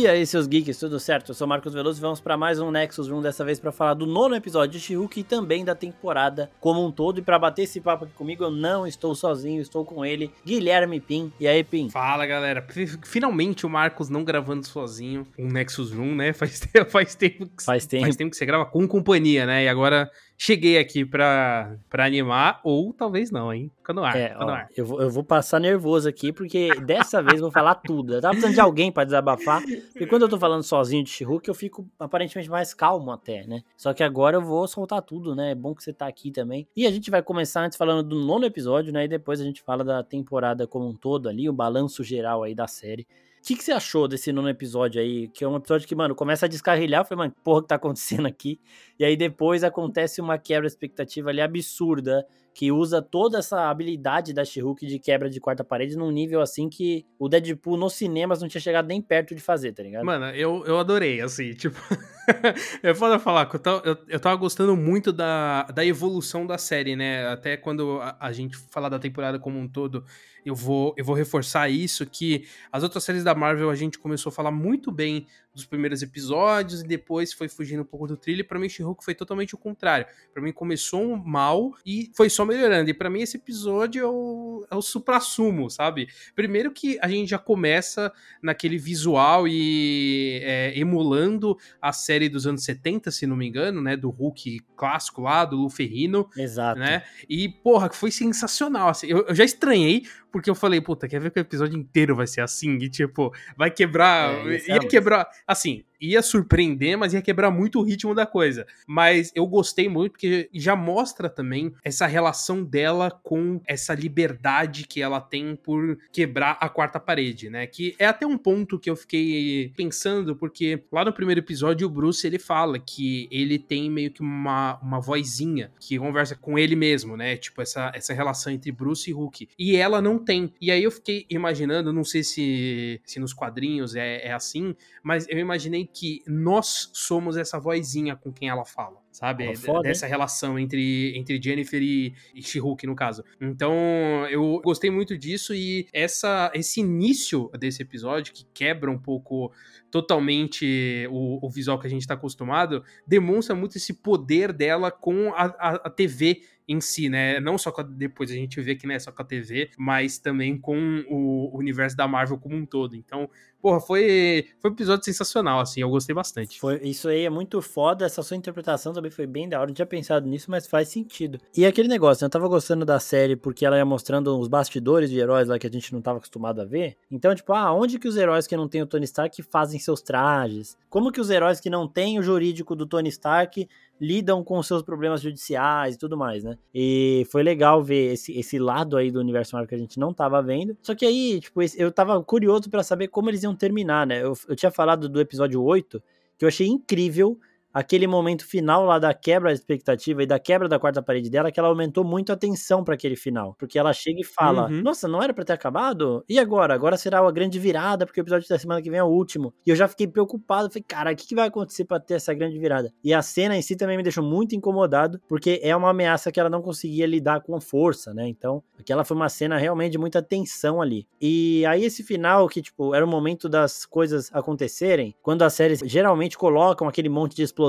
E aí, seus geeks, tudo certo? Eu sou Marcos Veloso e vamos para mais um Nexus Room, dessa vez para falar do nono episódio de She-Hulk e também da temporada como um todo. E para bater esse papo aqui comigo, eu não estou sozinho, estou com ele, Guilherme Pim. E aí, Pim? Fala, galera. Finalmente o Marcos não gravando sozinho um Nexus Room, né? Faz tempo, faz tempo que, faz tempo. Faz tempo que você grava com companhia, né? E agora cheguei aqui pra, pra animar, ou talvez não, hein? Fica no ar. É, ó, no ar. Eu, vou, eu vou passar nervoso aqui, porque dessa vez eu vou falar tudo. Eu tava precisando de alguém para desabafar, porque quando eu tô falando sozinho de she eu fico aparentemente mais calmo até, né? Só que agora eu vou soltar tudo, né? É bom que você tá aqui também. E a gente vai começar antes falando do nono episódio, né? E depois a gente fala da temporada como um todo ali, o balanço geral aí da série. O que, que, você achou desse nono episódio aí? Que é um episódio que, mano, começa a descarrilhar. Eu falei, mano, porra que tá acontecendo aqui? E aí depois acontece uma quebra expectativa ali absurda que usa toda essa habilidade da she de quebra de quarta parede num nível assim que o Deadpool nos cinemas não tinha chegado nem perto de fazer, tá ligado? Mano, eu, eu adorei, assim, tipo. eu foda falar eu tava, eu, eu tava gostando muito da, da evolução da série, né? Até quando a, a gente falar da temporada como um todo, eu vou, eu vou reforçar isso, que as outras séries da Marvel a gente começou a falar muito bem dos primeiros episódios e depois foi fugindo um pouco do trilho. E pra mim, She-Hulk foi totalmente o contrário. Para mim, começou mal e foi só melhorando. E para mim, esse episódio é o, é o supra-sumo, sabe? Primeiro que a gente já começa naquele visual e é, emulando a série dos anos 70, se não me engano, né? Do Hulk clássico lá, do Luferrino. Exato. Né? E, porra, foi sensacional. Assim, eu, eu já estranhei, porque eu falei, puta, quer ver que o episódio inteiro vai ser assim? E, tipo, vai quebrar. É, ia quebrar assim, ia surpreender, mas ia quebrar muito o ritmo da coisa. Mas eu gostei muito porque já mostra também essa relação dela com essa liberdade que ela tem por quebrar a quarta parede, né? Que é até um ponto que eu fiquei pensando, porque lá no primeiro episódio o Bruce ele fala que ele tem meio que uma, uma vozinha que conversa com ele mesmo, né? Tipo, essa, essa relação entre Bruce e Hulk. E ela não tem. E aí eu fiquei imaginando, não sei se, se nos quadrinhos é, é assim, mas eu imaginei que nós somos essa vozinha com quem ela fala, sabe? Foda, Dessa hein? relação entre, entre Jennifer e, e She-Hulk, no caso. Então, eu gostei muito disso e essa, esse início desse episódio, que quebra um pouco totalmente o, o visual que a gente está acostumado, demonstra muito esse poder dela com a, a, a TV em si, né? Não só a, depois a gente vê que não é só com a TV, mas também com o universo da Marvel como um todo. Então, porra, foi, foi um episódio sensacional, assim, eu gostei bastante. Foi, isso aí é muito foda, essa sua interpretação também foi bem da hora, não tinha pensado nisso, mas faz sentido. E aquele negócio, né? eu tava gostando da série porque ela ia mostrando os bastidores de heróis lá que a gente não tava acostumado a ver. Então, tipo, ah, onde que os heróis que não tem o Tony Stark fazem seus trajes? Como que os heróis que não têm o jurídico do Tony Stark lidam com seus problemas judiciais e tudo mais, né? E foi legal ver esse, esse lado aí do universo Marvel que a gente não tava vendo. Só que aí, tipo, eu tava curioso para saber como eles iam terminar, né? Eu, eu tinha falado do episódio 8, que eu achei incrível aquele momento final lá da quebra da expectativa e da quebra da quarta parede dela, que ela aumentou muito a tensão para aquele final. Porque ela chega e fala: uhum. Nossa, não era para ter acabado? E agora? Agora será a grande virada, porque o episódio da semana que vem é o último. E eu já fiquei preocupado. Falei, cara, o que, que vai acontecer para ter essa grande virada? E a cena em si também me deixou muito incomodado, porque é uma ameaça que ela não conseguia lidar com força, né? Então, aquela foi uma cena realmente de muita tensão ali. E aí, esse final, que, tipo, era o momento das coisas acontecerem, quando as séries geralmente colocam aquele monte de explosão,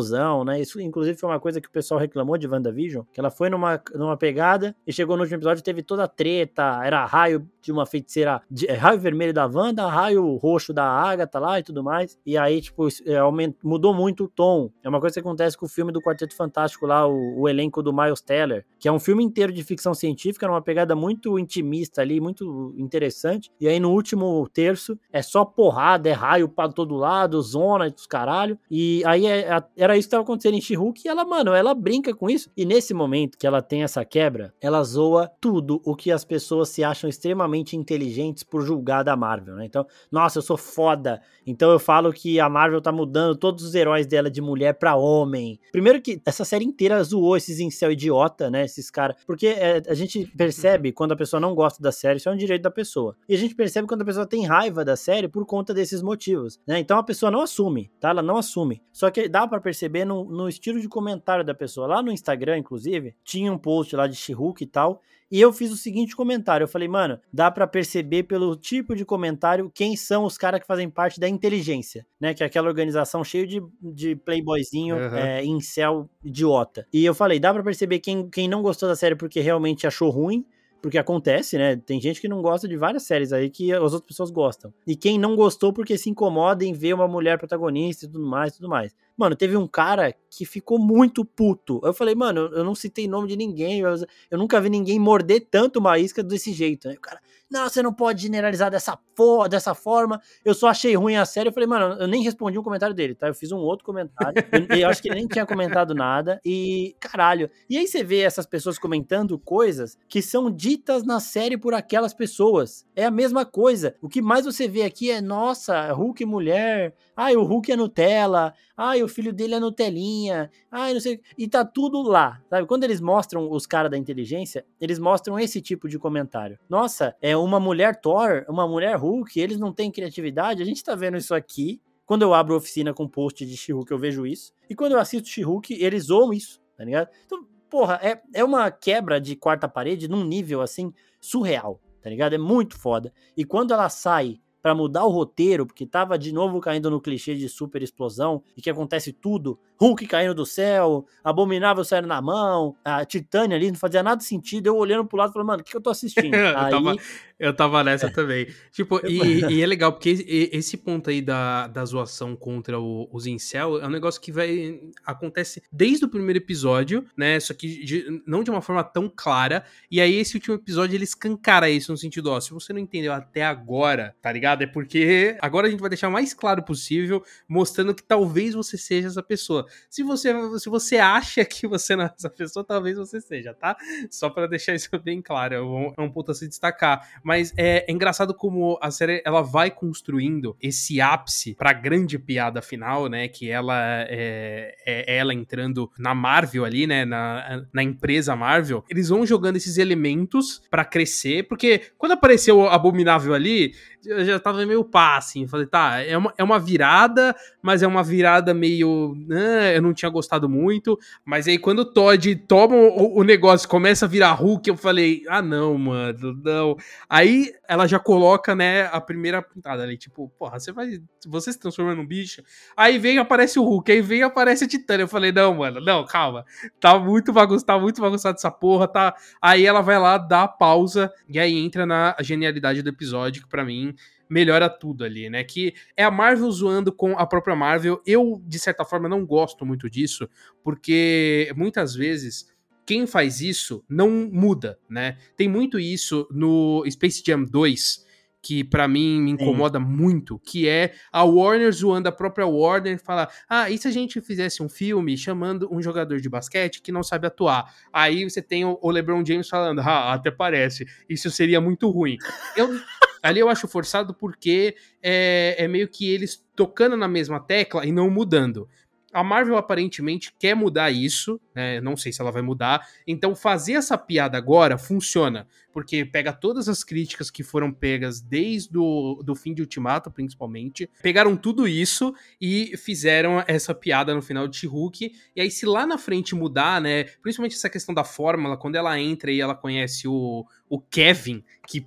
né? Isso, inclusive, foi uma coisa que o pessoal reclamou de WandaVision, que ela foi numa, numa pegada e chegou no último episódio teve toda a treta, era raio de uma feiticeira, de, é, raio vermelho da Wanda, raio roxo da Agatha lá e tudo mais. E aí, tipo, é, aument, mudou muito o tom. É uma coisa que acontece com o filme do Quarteto Fantástico lá, o, o elenco do Miles Teller, que é um filme inteiro de ficção científica, numa pegada muito intimista ali, muito interessante. E aí, no último terço, é só porrada, é raio para todo lado, zona dos caralho. E aí, é, era isso que tava acontecendo em she e ela, mano, ela brinca com isso. E nesse momento que ela tem essa quebra, ela zoa tudo o que as pessoas se acham extremamente inteligentes por julgar da Marvel, né? Então, nossa, eu sou foda. Então eu falo que a Marvel tá mudando todos os heróis dela de mulher para homem. Primeiro que essa série inteira zoou esses incel idiota, né? Esses caras. Porque é, a gente percebe quando a pessoa não gosta da série, isso é um direito da pessoa. E a gente percebe quando a pessoa tem raiva da série por conta desses motivos, né? Então a pessoa não assume, tá? Ela não assume. Só que dá para perceber no, no estilo de comentário da pessoa. Lá no Instagram, inclusive, tinha um post lá de she e tal, E eu fiz o seguinte comentário: eu falei, mano, dá para perceber pelo tipo de comentário quem são os caras que fazem parte da inteligência, né? Que é aquela organização cheia de, de playboyzinho uhum. é, incel idiota. E eu falei, dá para perceber quem, quem não gostou da série porque realmente achou ruim porque acontece, né? Tem gente que não gosta de várias séries aí que as outras pessoas gostam. E quem não gostou porque se incomoda em ver uma mulher protagonista e tudo mais, tudo mais. Mano, teve um cara que ficou muito puto. Eu falei, mano, eu não citei nome de ninguém, eu, nunca vi ninguém morder tanto uma isca desse jeito, né? O cara, não, você não pode generalizar dessa, for dessa forma. Eu só achei ruim a série. Eu falei, mano, eu nem respondi um comentário dele, tá? Eu fiz um outro comentário. eu, eu, acho que ele nem tinha comentado nada. E, caralho. E aí você vê essas pessoas comentando coisas que são ditas na série por aquelas pessoas. É a mesma coisa. O que mais você vê aqui é, nossa, Hulk mulher. Ai, o Hulk é Nutella. Ai, o filho dele é Nutelinha. Ai, não sei. E tá tudo lá, sabe? Quando eles mostram os caras da inteligência, eles mostram esse tipo de comentário. Nossa, é uma mulher Thor, uma mulher Hulk, eles não têm criatividade. A gente tá vendo isso aqui. Quando eu abro oficina com post de she eu vejo isso. E quando eu assisto she eles zoam isso, tá ligado? Então, porra, é, é uma quebra de quarta parede num nível, assim, surreal, tá ligado? É muito foda. E quando ela sai para mudar o roteiro, porque tava de novo caindo no clichê de super explosão e que acontece tudo. Hulk caindo do céu, Abominável saindo na mão, a Titânia ali, não fazia nada de sentido. Eu olhando pro lado falando, mano, o que, que eu tô assistindo? eu, aí... tava, eu tava nessa é. também. Tipo, e, e, é legal, porque esse ponto aí da, da zoação contra o, os incel é um negócio que vai. acontece desde o primeiro episódio, né? Só que de, não de uma forma tão clara. E aí, esse último episódio ele escancara isso no sentido, ó, se você não entendeu até agora, tá ligado? É porque agora a gente vai deixar o mais claro possível, mostrando que talvez você seja essa pessoa. Se você, se você acha que você não é essa pessoa, talvez você seja, tá? Só para deixar isso bem claro, é um, é um ponto a se destacar. Mas é, é, engraçado como a série ela vai construindo esse ápice pra grande piada final, né? Que ela é, é ela entrando na Marvel ali, né? Na, na empresa Marvel. Eles vão jogando esses elementos para crescer, porque quando apareceu o Abominável ali, eu já tava meio pá, assim. Falei, tá, é uma, é uma virada, mas é uma virada meio. Né, eu não tinha gostado muito. Mas aí quando o Todd toma o, o negócio começa a virar Hulk, eu falei, ah, não, mano, não. Aí ela já coloca, né, a primeira pintada ali, tipo, porra, você vai. Você se transforma num bicho. Aí vem aparece o Hulk, aí vem aparece a Titânia. Eu falei, não, mano, não, calma. Tá muito bagunçado, tá muito bagunçado essa porra, tá. Aí ela vai lá, dá a pausa, e aí entra na genialidade do episódio, que pra mim melhora tudo ali, né? Que é a Marvel zoando com a própria Marvel. Eu, de certa forma, não gosto muito disso, porque muitas vezes quem faz isso não muda, né? Tem muito isso no Space Jam 2, que para mim me incomoda Sim. muito, que é a Warner zoando a própria Warner falar: "Ah, e se a gente fizesse um filme chamando um jogador de basquete que não sabe atuar?". Aí você tem o LeBron James falando: "Ah, até parece. Isso seria muito ruim". Eu ali eu acho forçado porque é, é meio que eles tocando na mesma tecla e não mudando. A Marvel aparentemente quer mudar isso, né? Não sei se ela vai mudar. Então, fazer essa piada agora funciona, porque pega todas as críticas que foram pegas desde o do fim de Ultimato, principalmente, pegaram tudo isso e fizeram essa piada no final de She-Hulk. E aí, se lá na frente mudar, né? Principalmente essa questão da fórmula, quando ela entra e ela conhece o, o Kevin, que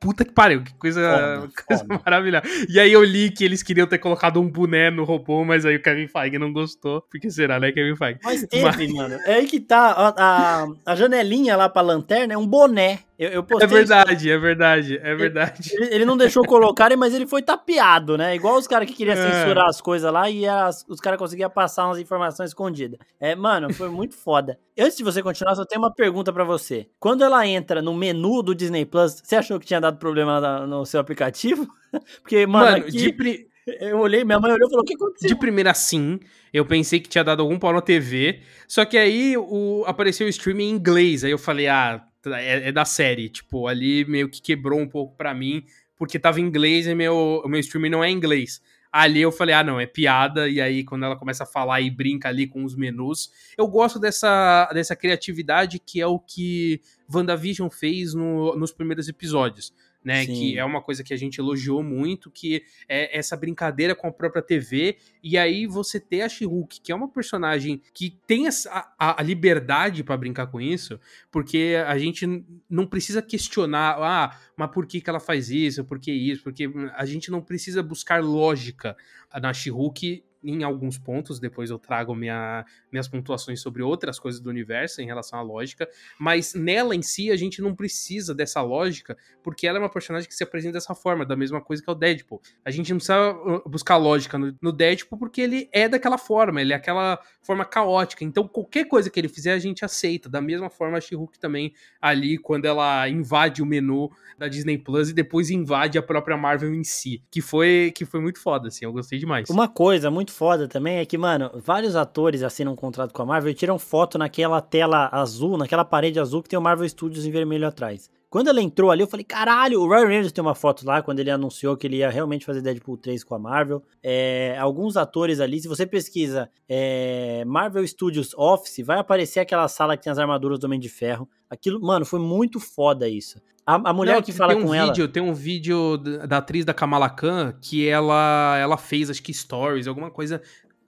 puta que pariu, que coisa, foda, coisa foda. maravilhosa. E aí eu li que eles queriam ter colocado um boné no robô, mas aí o Kevin Feige não gostou. Porque será, né, Kevin Feige? Mas teve, mas... mano. É aí que tá, a, a, a janelinha lá pra lanterna é um boné. Eu, eu é verdade, isso. é verdade, é verdade. Ele, ele, não deixou colocarem, mas ele foi tapeado, né? Igual os caras que queriam é. censurar as coisas lá e as, os caras conseguiam passar umas informações escondidas. É, mano, foi muito foda. Antes de você continuar, só tenho uma pergunta para você. Quando ela entra no menu do Disney Plus, você achou que tinha dado problema no seu aplicativo? Porque, mano, mano aqui... de, pri... Eu olhei, minha mãe olhou e falou: o que aconteceu? De primeira, sim. Eu pensei que tinha dado algum pau na TV. Só que aí o, apareceu o streaming em inglês. Aí eu falei: ah, é, é, da série. Tipo, ali meio que quebrou um pouco para mim, porque tava em inglês e meu, meu streaming não é inglês. Ali eu falei, ah, não, é piada. E aí, quando ela começa a falar e brinca ali com os menus, eu gosto dessa, dessa criatividade que é o que WandaVision fez no, nos primeiros episódios. Né? Sim. Que é uma coisa que a gente elogiou muito, que é essa brincadeira com a própria TV. E aí você ter a She-Hulk, que é uma personagem que tem a, a, a liberdade para brincar com isso, porque a gente não precisa questionar, ah, mas por que, que ela faz isso? Por que isso? Porque a gente não precisa buscar lógica na She-Hulk em alguns pontos, depois eu trago minha, minhas pontuações sobre outras coisas do universo em relação à lógica, mas nela em si a gente não precisa dessa lógica, porque ela é uma personagem que se apresenta dessa forma, da mesma coisa que é o Deadpool. A gente não precisa uh, buscar lógica no, no Deadpool porque ele é daquela forma, ele é aquela forma caótica, então qualquer coisa que ele fizer a gente aceita, da mesma forma a She-Hulk também ali, quando ela invade o menu da Disney Plus e depois invade a própria Marvel em si, que foi, que foi muito foda, assim, eu gostei demais. Uma coisa muito muito foda também é que, mano, vários atores assinam um contrato com a Marvel e tiram foto naquela tela azul, naquela parede azul que tem o Marvel Studios em vermelho atrás. Quando ela entrou ali, eu falei, caralho, o Ryan Reynolds tem uma foto lá, quando ele anunciou que ele ia realmente fazer Deadpool 3 com a Marvel. É, alguns atores ali, se você pesquisa é, Marvel Studios Office, vai aparecer aquela sala que tem as armaduras do Homem de Ferro. Aquilo, mano, foi muito foda isso. A, a mulher Não, que fala um com vídeo, ela... Tem um vídeo da atriz da Kamala Khan que ela, ela fez, acho que stories, alguma coisa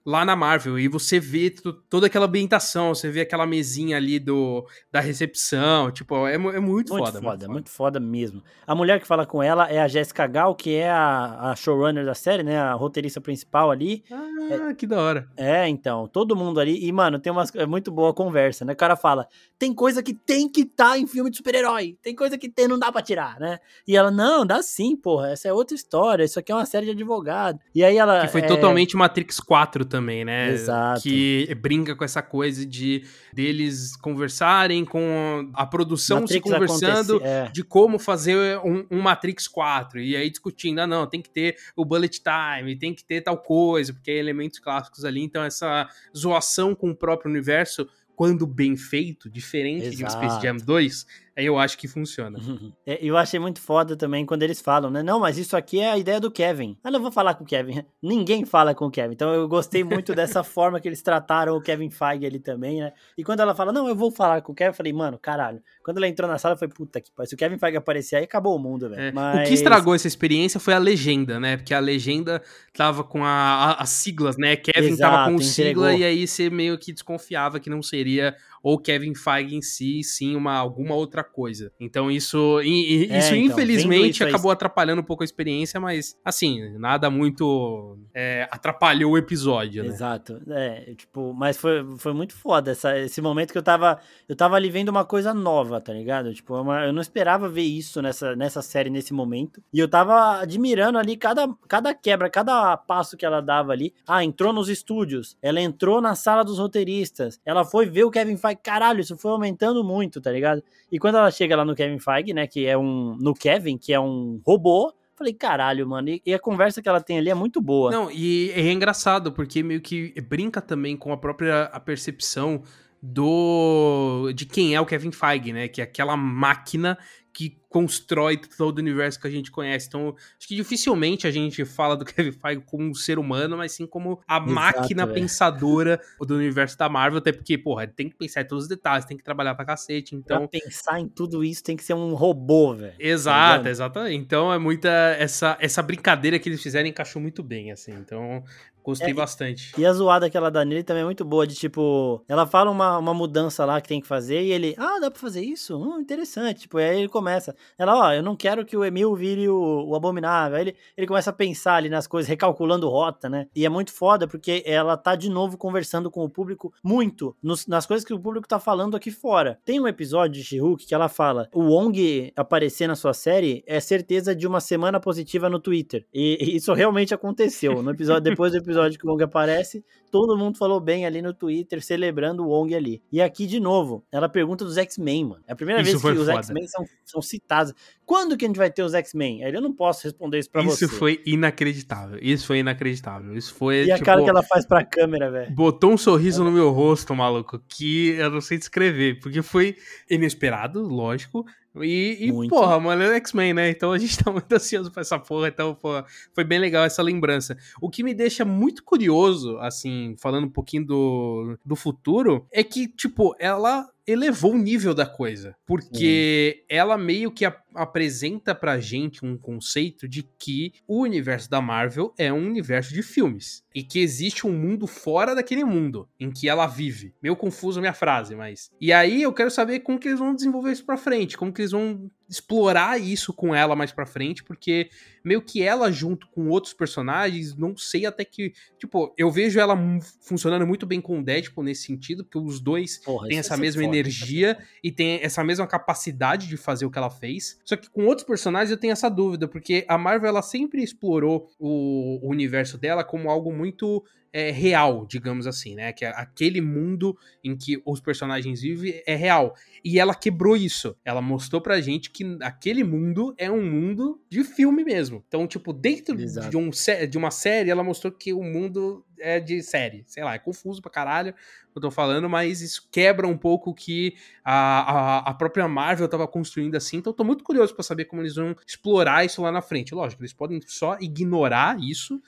lá na Marvel. E você vê toda aquela ambientação, você vê aquela mesinha ali do, da recepção. Tipo, é, é muito, muito foda. Muito foda, muito foda mesmo. A mulher que fala com ela é a Jessica Gal, que é a, a showrunner da série, né? A roteirista principal ali. Ah, é, que da hora. É, então, todo mundo ali. E, mano, tem umas. É muito boa conversa, né? O cara fala: tem coisa que tem que estar tá em filme de super-herói. Tem coisa que tem, não dá pra tirar, né? E ela, não, dá sim, porra. Essa é outra história. Isso aqui é uma série de advogado. E aí ela. Que foi é... totalmente Matrix 4 também, né? Exato. Que brinca com essa coisa de deles conversarem com a produção Matrix se conversando é. de como fazer um, um, Matrix 4. E aí discutindo, ah, não, tem que ter o bullet time, tem que ter tal coisa, porque é elementos clássicos ali. Então, essa zoação com o próprio universo quando bem feito, diferente Exato. de um Space Jam 2, aí eu acho que funciona. É, eu achei muito foda também quando eles falam, né? Não, mas isso aqui é a ideia do Kevin. Ah, não vou falar com o Kevin. Ninguém fala com o Kevin. Então eu gostei muito dessa forma que eles trataram o Kevin Feige ali também, né? E quando ela fala, não, eu vou falar com o Kevin, eu falei, mano, caralho. Quando ela entrou na sala, foi puta que pariu. Se o Kevin Feige aparecer aí, acabou o mundo, velho. É. Mas... O que estragou essa experiência foi a legenda, né? Porque a legenda tava com a, a, as siglas, né? Kevin Exato, tava com o sigla e aí você meio que desconfiava que não seria ou Kevin Feige em si, sim, uma, alguma outra coisa. Então isso, é, isso então, infelizmente isso acabou atrapalhando um pouco a experiência, mas assim, nada muito é, atrapalhou o episódio, né? Exato. É, tipo, mas foi, foi muito foda essa, esse momento que eu tava, eu tava ali vendo uma coisa nova, tá ligado? Tipo, uma, eu não esperava ver isso nessa, nessa série nesse momento. E eu tava admirando ali cada, cada quebra, cada passo que ela dava ali. Ah, entrou nos estúdios, ela entrou na sala dos roteiristas, ela foi ver o Kevin Feige caralho, isso foi aumentando muito, tá ligado? E quando ela chega lá no Kevin Feige, né, que é um. No Kevin, que é um robô. Falei, caralho, mano. E, a conversa que ela tem ali é muito boa. Não, e é engraçado, porque meio que brinca também com a própria a percepção do de quem é o Kevin Feige, né? Que é aquela máquina que constrói todo o universo que a gente conhece. Então, acho que dificilmente a gente fala do Kevin Feige como um ser humano, mas sim como a Exato, máquina é. pensadora do universo da Marvel, até porque, porra, tem que pensar em todos os detalhes, tem que trabalhar pra cacete, então... Pra pensar em tudo isso tem que ser um robô, velho. Exato, tá exatamente. Então é muita... Essa, essa brincadeira que eles fizeram encaixou muito bem, assim, então... Gostei é, bastante. E a zoada que ela dá nele também é muito boa, de tipo, ela fala uma, uma mudança lá que tem que fazer e ele, ah, dá pra fazer isso? Hum, interessante. Tipo, aí ele começa. Ela, ó, oh, eu não quero que o Emil vire o, o abominável. Aí ele, ele começa a pensar ali nas coisas, recalculando rota, né? E é muito foda porque ela tá de novo conversando com o público muito nos, nas coisas que o público tá falando aqui fora. Tem um episódio de she que ela fala: o Wong aparecer na sua série é certeza de uma semana positiva no Twitter. E, e isso realmente aconteceu. No episódio, depois do episódio episódio que o Wong aparece, todo mundo falou bem ali no Twitter, celebrando o Wong ali. E aqui, de novo, ela pergunta dos X-Men, mano. É a primeira isso vez que os X-Men são, são citados. Quando que a gente vai ter os X-Men? Aí eu não posso responder isso pra isso você. Isso foi inacreditável. Isso foi inacreditável. Isso foi. E tipo, a cara que ela faz pra câmera, velho. Botou um sorriso é. no meu rosto, maluco, que eu não sei descrever. Porque foi inesperado, lógico. E, e porra, mano, é X-Men, né? Então a gente tá muito ansioso pra essa porra. Então, porra, foi bem legal essa lembrança. O que me deixa muito curioso, assim, falando um pouquinho do, do futuro, é que, tipo, ela elevou o nível da coisa. Porque ela meio que. A, apresenta pra gente um conceito de que o universo da Marvel é um universo de filmes e que existe um mundo fora daquele mundo em que ela vive. Meio confuso a minha frase, mas. E aí eu quero saber como que eles vão desenvolver isso pra frente, como que eles vão explorar isso com ela mais pra frente, porque meio que ela junto com outros personagens, não sei até que. Tipo, eu vejo ela funcionando muito bem com o Deadpool nesse sentido, porque os dois Porra, têm essa mesma forte, energia e têm essa mesma capacidade de fazer o que ela fez. Só que com outros personagens eu tenho essa dúvida, porque a Marvel ela sempre explorou o, o universo dela como algo muito é, real, digamos assim, né? Que aquele mundo em que os personagens vivem é real. E ela quebrou isso. Ela mostrou pra gente que aquele mundo é um mundo de filme mesmo. Então, tipo, dentro de, um, de uma série, ela mostrou que o mundo é de série. Sei lá, é confuso pra caralho eu tô falando, mas isso quebra um pouco o que a, a, a, própria Marvel tava construindo assim. Então eu tô muito curioso para saber como eles vão explorar isso lá na frente. Lógico, eles podem só ignorar isso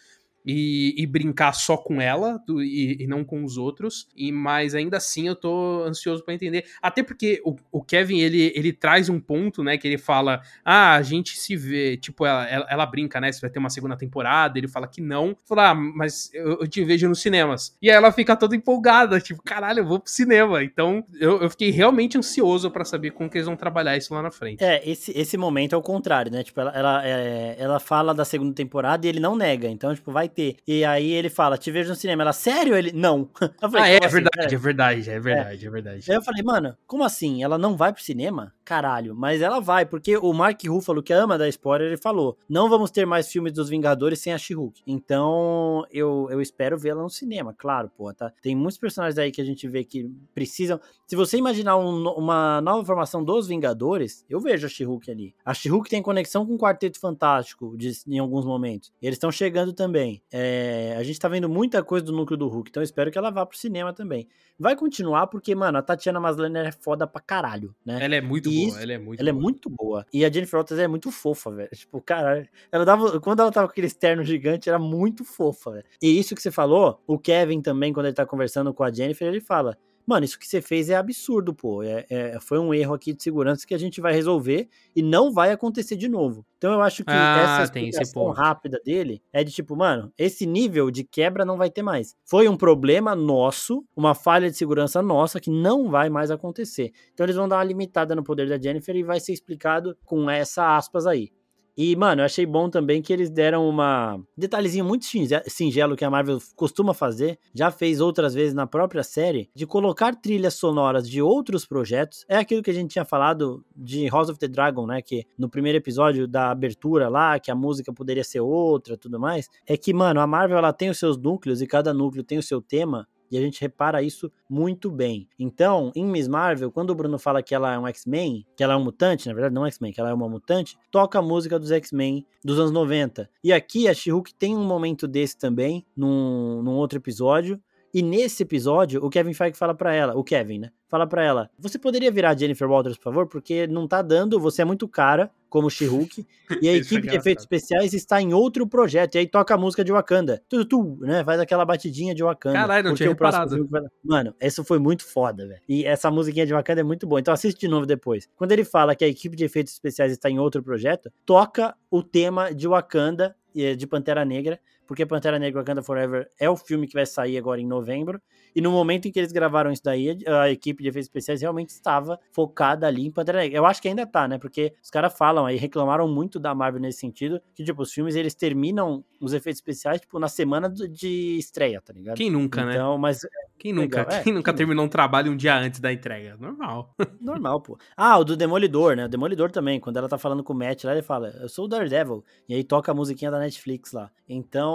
e, e, brincar só com ela do, e, e, não com os outros. E mas ainda assim eu tô ansioso para entender. Até porque o, o, Kevin ele, ele traz um ponto, né? Que ele fala: Ah, a gente se vê. Tipo, ela, ela, ela brinca, né? Se vai ter uma segunda temporada. Ele fala que não. Fala, ah, mas eu, eu, te vejo nos cinemas. E aí ela fica toda empolgada, tipo, caralho, eu vou pro cinema. Então eu, eu fiquei realmente ansioso para saber como que eles vão trabalhar isso lá na frente. É, esse, esse momento é o contrário, né? Tipo, ela, ela, é, ela fala da segunda temporada e ele não nega. Então, tipo, vai ter. E aí ele fala, te vejo no cinema. Ela, sério? Ele, não. Falei, ah, é, assim, verdade, é verdade, é verdade, é. é verdade. Aí eu falei, mano, como assim? Ela não vai pro cinema? Caralho, mas ela vai, porque o Mark Ruffalo, que ama da spoiler, ele falou, não vamos ter mais filmes dos Vingadores sem a She-Hulk. Então, eu, eu espero vê-la no cinema, claro, pô, tá? Tem muitos personagens aí que a gente vê que precisam... Se você imaginar um, uma nova formação dos Vingadores, eu vejo a She-Hulk ali. A She-Hulk tem conexão com o Quarteto Fantástico de, em alguns momentos. Eles estão chegando também. É, é, a gente tá vendo muita coisa do núcleo do Hulk, então espero que ela vá pro cinema também. Vai continuar porque, mano, a Tatiana Maslany é foda pra caralho, né? Ela é muito e boa, ela é muito Ela é boa. é muito boa. E a Jennifer Walters é muito fofa, velho. Tipo, cara, ela dava, quando ela tava com aquele externo gigante, era muito fofa, velho. E isso que você falou, o Kevin também, quando ele tá conversando com a Jennifer, ele fala: Mano, isso que você fez é absurdo, pô. É, é, foi um erro aqui de segurança que a gente vai resolver e não vai acontecer de novo. Então eu acho que ah, essa explicação rápida dele é de tipo, mano, esse nível de quebra não vai ter mais. Foi um problema nosso, uma falha de segurança nossa que não vai mais acontecer. Então eles vão dar uma limitada no poder da Jennifer e vai ser explicado com essa aspas aí. E, mano, eu achei bom também que eles deram uma detalhezinho muito singelo que a Marvel costuma fazer, já fez outras vezes na própria série, de colocar trilhas sonoras de outros projetos. É aquilo que a gente tinha falado de House of the Dragon, né? Que no primeiro episódio da abertura lá, que a música poderia ser outra tudo mais. É que, mano, a Marvel ela tem os seus núcleos e cada núcleo tem o seu tema. E a gente repara isso muito bem. Então, em Miss Marvel, quando o Bruno fala que ela é um X-Men, que ela é um mutante, na verdade não é X-Men, que ela é uma mutante, toca a música dos X-Men dos anos 90. E aqui a She-Hulk tem um momento desse também, num, num outro episódio. E nesse episódio, o Kevin Feige fala para ela, o Kevin, né? Fala para ela: "Você poderia virar Jennifer Walters, por favor, porque não tá dando, você é muito cara como She-Hulk, e a é equipe é de efeitos especiais está em outro projeto. E aí toca a música de Wakanda. Tu, tu, né? Faz aquela batidinha de Wakanda. Caralho, não tinha reparado. Vai... Mano, isso foi muito foda, velho. E essa musiquinha de Wakanda é muito boa. Então assiste de novo depois. Quando ele fala que a equipe de efeitos especiais está em outro projeto, toca o tema de Wakanda, de Pantera Negra, porque Pantera Negra Wakanda Forever é o filme que vai sair agora em novembro. E no momento em que eles gravaram isso daí, a equipe de efeitos especiais realmente estava focada ali em Pantera Negra. Eu acho que ainda tá, né? Porque os caras falam aí, reclamaram muito da Marvel nesse sentido, que, tipo, os filmes eles terminam os efeitos especiais, tipo, na semana de estreia, tá ligado? Quem nunca, então, né? Então, mas. Quem nunca? Legal. Quem é, nunca quem terminou nunca? um trabalho um dia antes da entrega? Normal. Normal, pô. Ah, o do Demolidor, né? O Demolidor também. Quando ela tá falando com o Matt lá, ele fala, eu sou o Daredevil. E aí toca a musiquinha da Netflix lá. Então,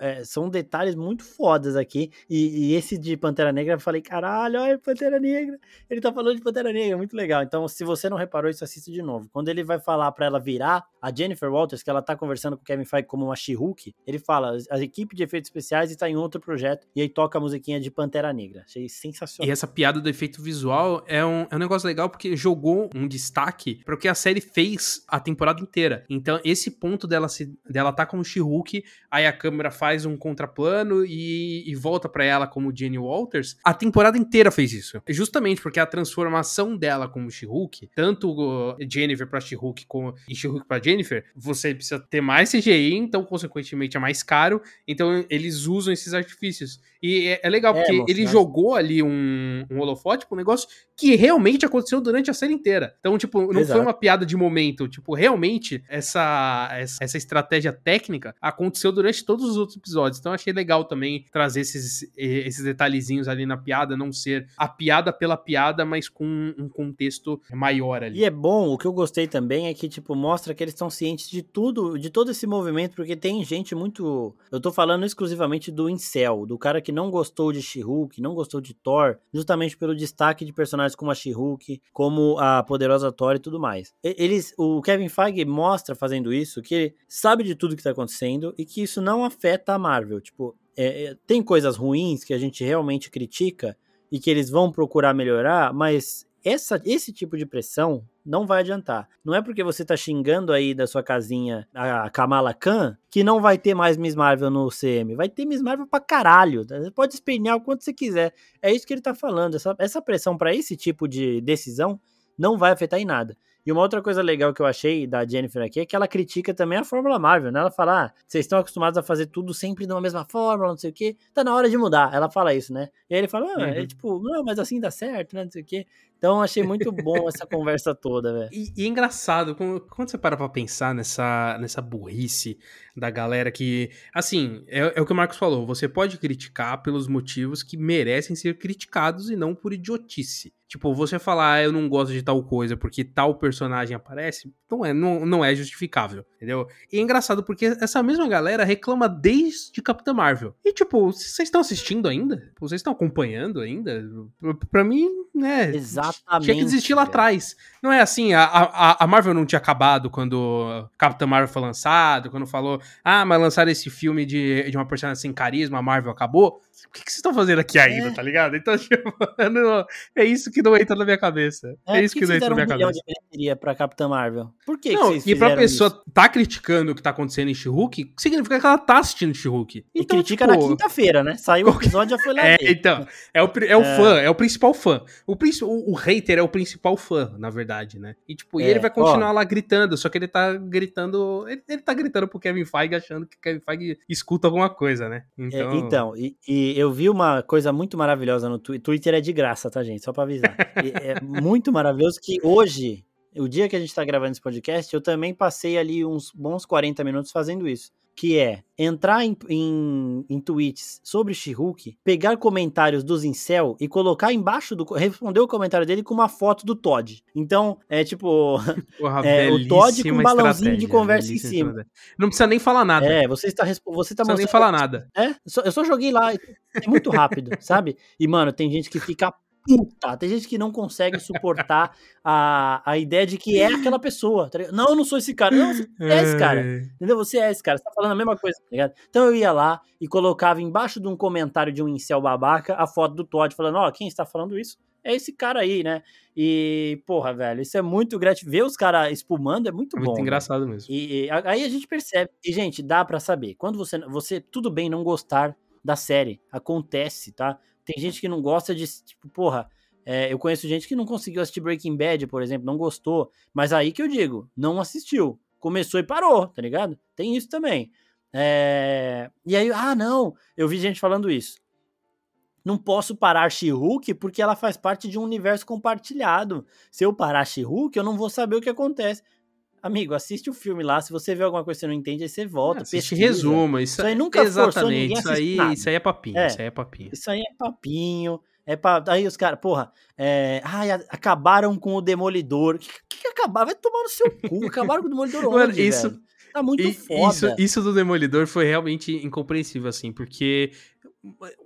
é, são detalhes muito fodas aqui. E, e, esse de Pantera Negra, eu falei, caralho, olha Pantera Negra. Ele tá falando de Pantera Negra, muito legal. Então, se você não reparou isso, assista de novo. Quando ele vai falar para ela virar a Jennifer Walters, que ela tá conversando com o Kevin Feige como uma She-Hulk, ele fala, a equipe de efeitos especiais está em outro projeto. E aí toca a musiquinha de Pantera Negra. Achei sensacional. E essa piada do efeito visual é um, é um negócio legal porque jogou um destaque para o que a série fez a temporada inteira. Então, esse ponto dela se dela tá como She-Hulk, aí a câmera faz um contraplano e, e volta para ela como Jenny Walters. A temporada inteira fez isso. Justamente porque a transformação dela como She-Hulk, tanto Jennifer pra She-Hulk e She-Hulk pra Jennifer, você precisa ter mais CGI, então consequentemente é mais caro. Então eles usam esses artifícios. E é, é legal, é, porque ele jogou ali um, um holofote um negócio que realmente aconteceu durante a série inteira. Então, tipo, não Exato. foi uma piada de momento. Tipo, realmente, essa, essa, essa, estratégia técnica aconteceu durante todos os outros episódios. Então, achei legal também trazer esses, esses detalhezinhos ali na piada, não ser a piada pela piada, mas com um contexto maior ali. E é bom, o que eu gostei também é que, tipo, mostra que eles estão cientes de tudo, de todo esse movimento, porque tem gente muito. Eu tô falando exclusivamente do Incel, do cara que não gostou de She-Hulk, não gostou de Thor, justamente pelo destaque de personagens como a She-Hulk, como a poderosa Thor e tudo mais. Eles, o Kevin Feige mostra fazendo isso que ele sabe de tudo que tá acontecendo e que isso não afeta a Marvel. Tipo, é, é, tem coisas ruins que a gente realmente critica e que eles vão procurar melhorar, mas essa, esse tipo de pressão não vai adiantar. Não é porque você tá xingando aí da sua casinha a Kamala Khan que não vai ter mais Miss Marvel no CM. Vai ter Miss Marvel pra caralho. Você pode espelhar o quanto você quiser. É isso que ele tá falando. Essa, essa pressão para esse tipo de decisão não vai afetar em nada. E uma outra coisa legal que eu achei da Jennifer aqui é que ela critica também a Fórmula Marvel, né? Ela fala, ah, vocês estão acostumados a fazer tudo sempre de uma mesma fórmula, não sei o quê, tá na hora de mudar. Ela fala isso, né? E aí ele fala, ah, é uhum. é tipo, não, mas assim dá certo, né? Não sei o quê. Então achei muito bom essa conversa toda, velho. E, e, é engraçado, quando você para pra pensar nessa, nessa burrice da galera que. Assim, é, é, o que o Marcos falou. Você pode criticar pelos motivos que merecem ser criticados e não por idiotice. Tipo, você falar, ah, eu não gosto de tal coisa porque tal personagem aparece, não é, não, não é justificável, entendeu? E é engraçado porque essa mesma galera reclama desde Capitã Marvel. E, tipo, vocês estão assistindo ainda? Vocês estão acompanhando ainda? Pra mim, né? Exatamente. Tinha que desistir lá atrás. Não é assim, a, a, a Marvel não tinha acabado quando Capitã Marvel foi lançado, quando falou, ah, mas lançaram esse filme de, de uma personagem sem carisma, a Marvel acabou. O que, que vocês estão fazendo aqui ainda, é. tá ligado? Então, tipo, não, é isso que não entra na minha cabeça. É, é isso que, que não entra na minha um cabeça. de pra Capitã Marvel? Por que, não, que E pra pessoa isso? tá criticando o que tá acontecendo em She-Hulk, significa que ela tá assistindo She-Hulk. Então, e critica tipo, na quinta-feira, né? Saiu o episódio já foi lá. É, então. É o, é o é. fã, é o principal fã. O, o, o hater é o principal fã, na verdade, né? E, tipo, é, e ele vai continuar ó, lá gritando, só que ele tá gritando. Ele, ele tá gritando pro Kevin Feige achando que Kevin Feige escuta alguma coisa, né? É, então, é, então e, e, eu vi uma coisa muito maravilhosa no Twitter. Twitter é de graça, tá, gente? Só pra avisar. é muito maravilhoso que hoje, o dia que a gente tá gravando esse podcast, eu também passei ali uns bons 40 minutos fazendo isso que é entrar em, em, em tweets sobre She-Hulk, pegar comentários dos incel e colocar embaixo do. responder o comentário dele com uma foto do Todd. Então, é tipo. Porra, é, o Todd com um balãozinho de conversa em cima. Não precisa nem falar nada. É, você está você tá Não precisa nem falar nada. É, eu só joguei lá. É muito rápido, sabe? E, mano, tem gente que fica puta. Tem gente que não consegue suportar a, a ideia de que é aquela pessoa. Tá não, eu não sou esse cara. Não, você é esse cara. É. Entendeu? Você é esse cara. Você tá falando a mesma coisa, tá ligado? Então eu ia lá e colocava embaixo de um comentário de um incel babaca a foto do Todd falando: Ó, oh, quem está falando isso? É esse cara aí, né? E, porra, velho, isso é muito gratificante. Ver os caras espumando é muito, é bom. Muito engraçado velho. mesmo. E, e, aí a gente percebe. E, gente, dá para saber. Quando você, você. Tudo bem não gostar da série. Acontece, tá? Tem gente que não gosta de, tipo, porra, é, eu conheço gente que não conseguiu assistir Breaking Bad, por exemplo, não gostou. Mas aí que eu digo, não assistiu. Começou e parou, tá ligado? Tem isso também. É... E aí, ah, não, eu vi gente falando isso. Não posso parar She-Hulk porque ela faz parte de um universo compartilhado. Se eu parar She-Hulk, eu não vou saber o que acontece. Amigo, assiste o filme lá. Se você vê alguma coisa que você não entende, aí você volta. Não, assiste resuma. Isso, isso aí nunca Exatamente. Isso aí, isso aí é papinho. É, isso aí é papinho. Isso aí é papinho. É pra, aí os caras, porra, é, ai, acabaram com o Demolidor. O que, que, que acabaram? Vai tomar no seu cu. Acabaram com o Demolidor onde, Mano, isso, velho? Tá muito e, foda. Isso, isso do Demolidor foi realmente incompreensível, assim, porque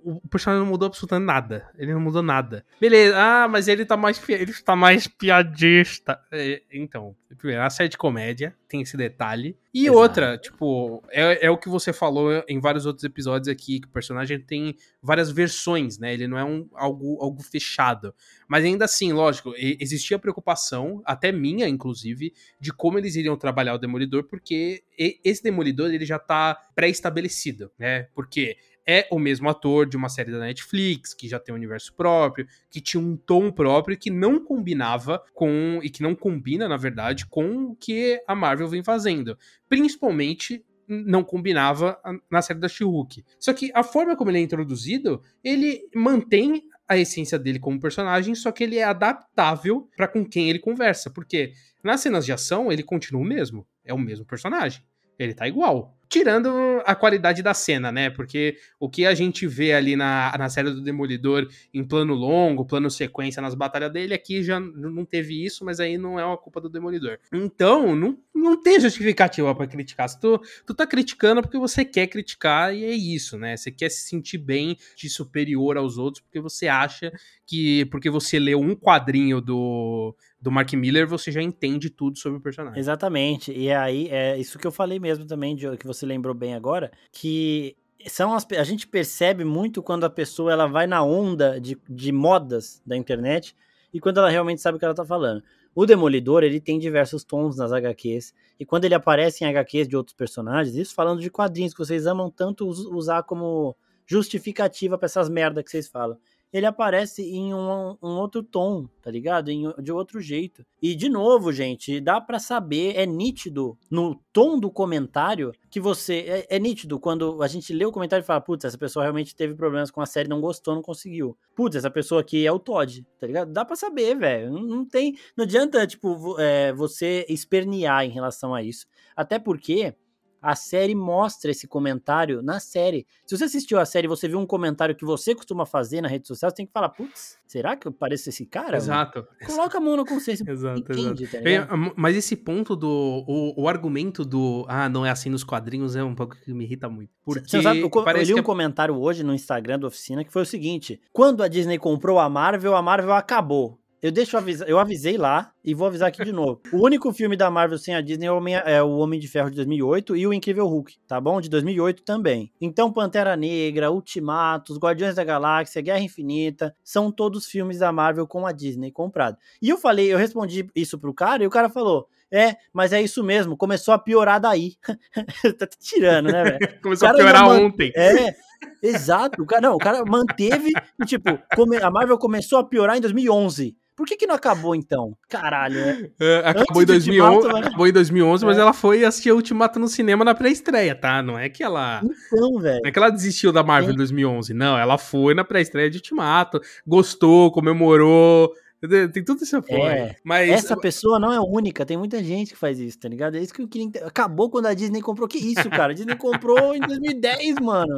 o personagem não mudou absolutamente nada. Ele não mudou nada. Beleza, ah, mas ele tá mais, ele tá mais piadista. É, então, primeiro, a série de comédia tem esse detalhe. E Exato. outra, tipo, é, é o que você falou em vários outros episódios aqui, que o personagem tem várias versões, né? Ele não é um, algo, algo fechado. Mas ainda assim, lógico, existia preocupação, até minha, inclusive, de como eles iriam trabalhar o Demolidor, porque esse Demolidor ele já tá pré-estabelecido, né? Porque é o mesmo ator de uma série da Netflix, que já tem um universo próprio, que tinha um tom próprio que não combinava com. e que não combina, na verdade, com o que a Marvel vem fazendo. Principalmente não combinava na série da She-Hulk. Só que a forma como ele é introduzido, ele mantém a essência dele como personagem, só que ele é adaptável para com quem ele conversa, porque nas cenas de ação ele continua o mesmo, é o mesmo personagem. Ele tá igual tirando a qualidade da cena, né? Porque o que a gente vê ali na, na série do Demolidor em plano longo, plano sequência nas batalhas dele, aqui já não teve isso, mas aí não é uma culpa do Demolidor. Então, não, não tem justificativa para criticar. Se tu, tu tá criticando porque você quer criticar e é isso, né? Você quer se sentir bem de superior aos outros porque você acha que porque você leu um quadrinho do do Mark Miller, você já entende tudo sobre o personagem. Exatamente. E aí, é isso que eu falei mesmo também, de, que você lembrou bem agora, que são as, a gente percebe muito quando a pessoa ela vai na onda de, de modas da internet e quando ela realmente sabe o que ela tá falando. O Demolidor, ele tem diversos tons nas HQs, e quando ele aparece em HQs de outros personagens, isso falando de quadrinhos que vocês amam tanto usar como justificativa para essas merda que vocês falam ele aparece em um, um, outro tom, tá ligado? Em, de outro jeito. E, de novo, gente, dá para saber, é nítido no tom do comentário que você. É, é, nítido quando a gente lê o comentário e fala, putz, essa pessoa realmente teve problemas com a série, não gostou, não conseguiu. Putz, essa pessoa aqui é o Todd, tá ligado? Dá pra saber, velho. Não, não, tem. Não adianta, tipo, é, você espernear em relação a isso. Até porque a série mostra esse comentário na série. Se você assistiu a série e você viu um comentário que você costuma fazer na rede social, você tem que falar, putz, será que eu pareço esse cara? Exato. Mano? Coloca a mão na consciência. exato, entende, exato. Tá mas esse ponto do. O, o, argumento do. Ah, não é assim nos quadrinhos é um pouco que me irrita muito. Porque. Você sabe, eu, eu li um comentário hoje no Instagram da oficina que foi o seguinte: quando a Disney comprou a Marvel, a Marvel acabou. Eu deixo eu avisei lá e vou avisar aqui de novo. O único filme da Marvel sem a Disney é o, Homem, é o Homem de Ferro de 2008 e o Incrível Hulk, tá bom? De 2008 também. Então, Pantera Negra, Ultimatos, Guardiões da Galáxia, Guerra Infinita, são todos filmes da Marvel com a Disney comprado. E eu falei, eu respondi isso pro cara e o cara falou: é, mas é isso mesmo, começou a piorar daí. tá te tirando, né, velho? começou a piorar ontem. É, exato. O cara, não, o cara manteve, e, tipo, a Marvel começou a piorar em 2011. Por que, que não acabou então? Caralho, né? É, acabou, em 2011, Ultimato, né? acabou em 2011, é. mas ela foi assistir Ultimato no cinema na pré-estreia, tá? Não é que ela. Então, velho. Não é que ela desistiu da Marvel em 2011. Não, ela foi na pré-estreia de Ultimato, gostou, comemorou, tem tudo esse apoio. É, mas... Essa pessoa não é única, tem muita gente que faz isso, tá ligado? É isso que eu queria. Acabou quando a Disney comprou. Que isso, cara? A Disney comprou em 2010, mano.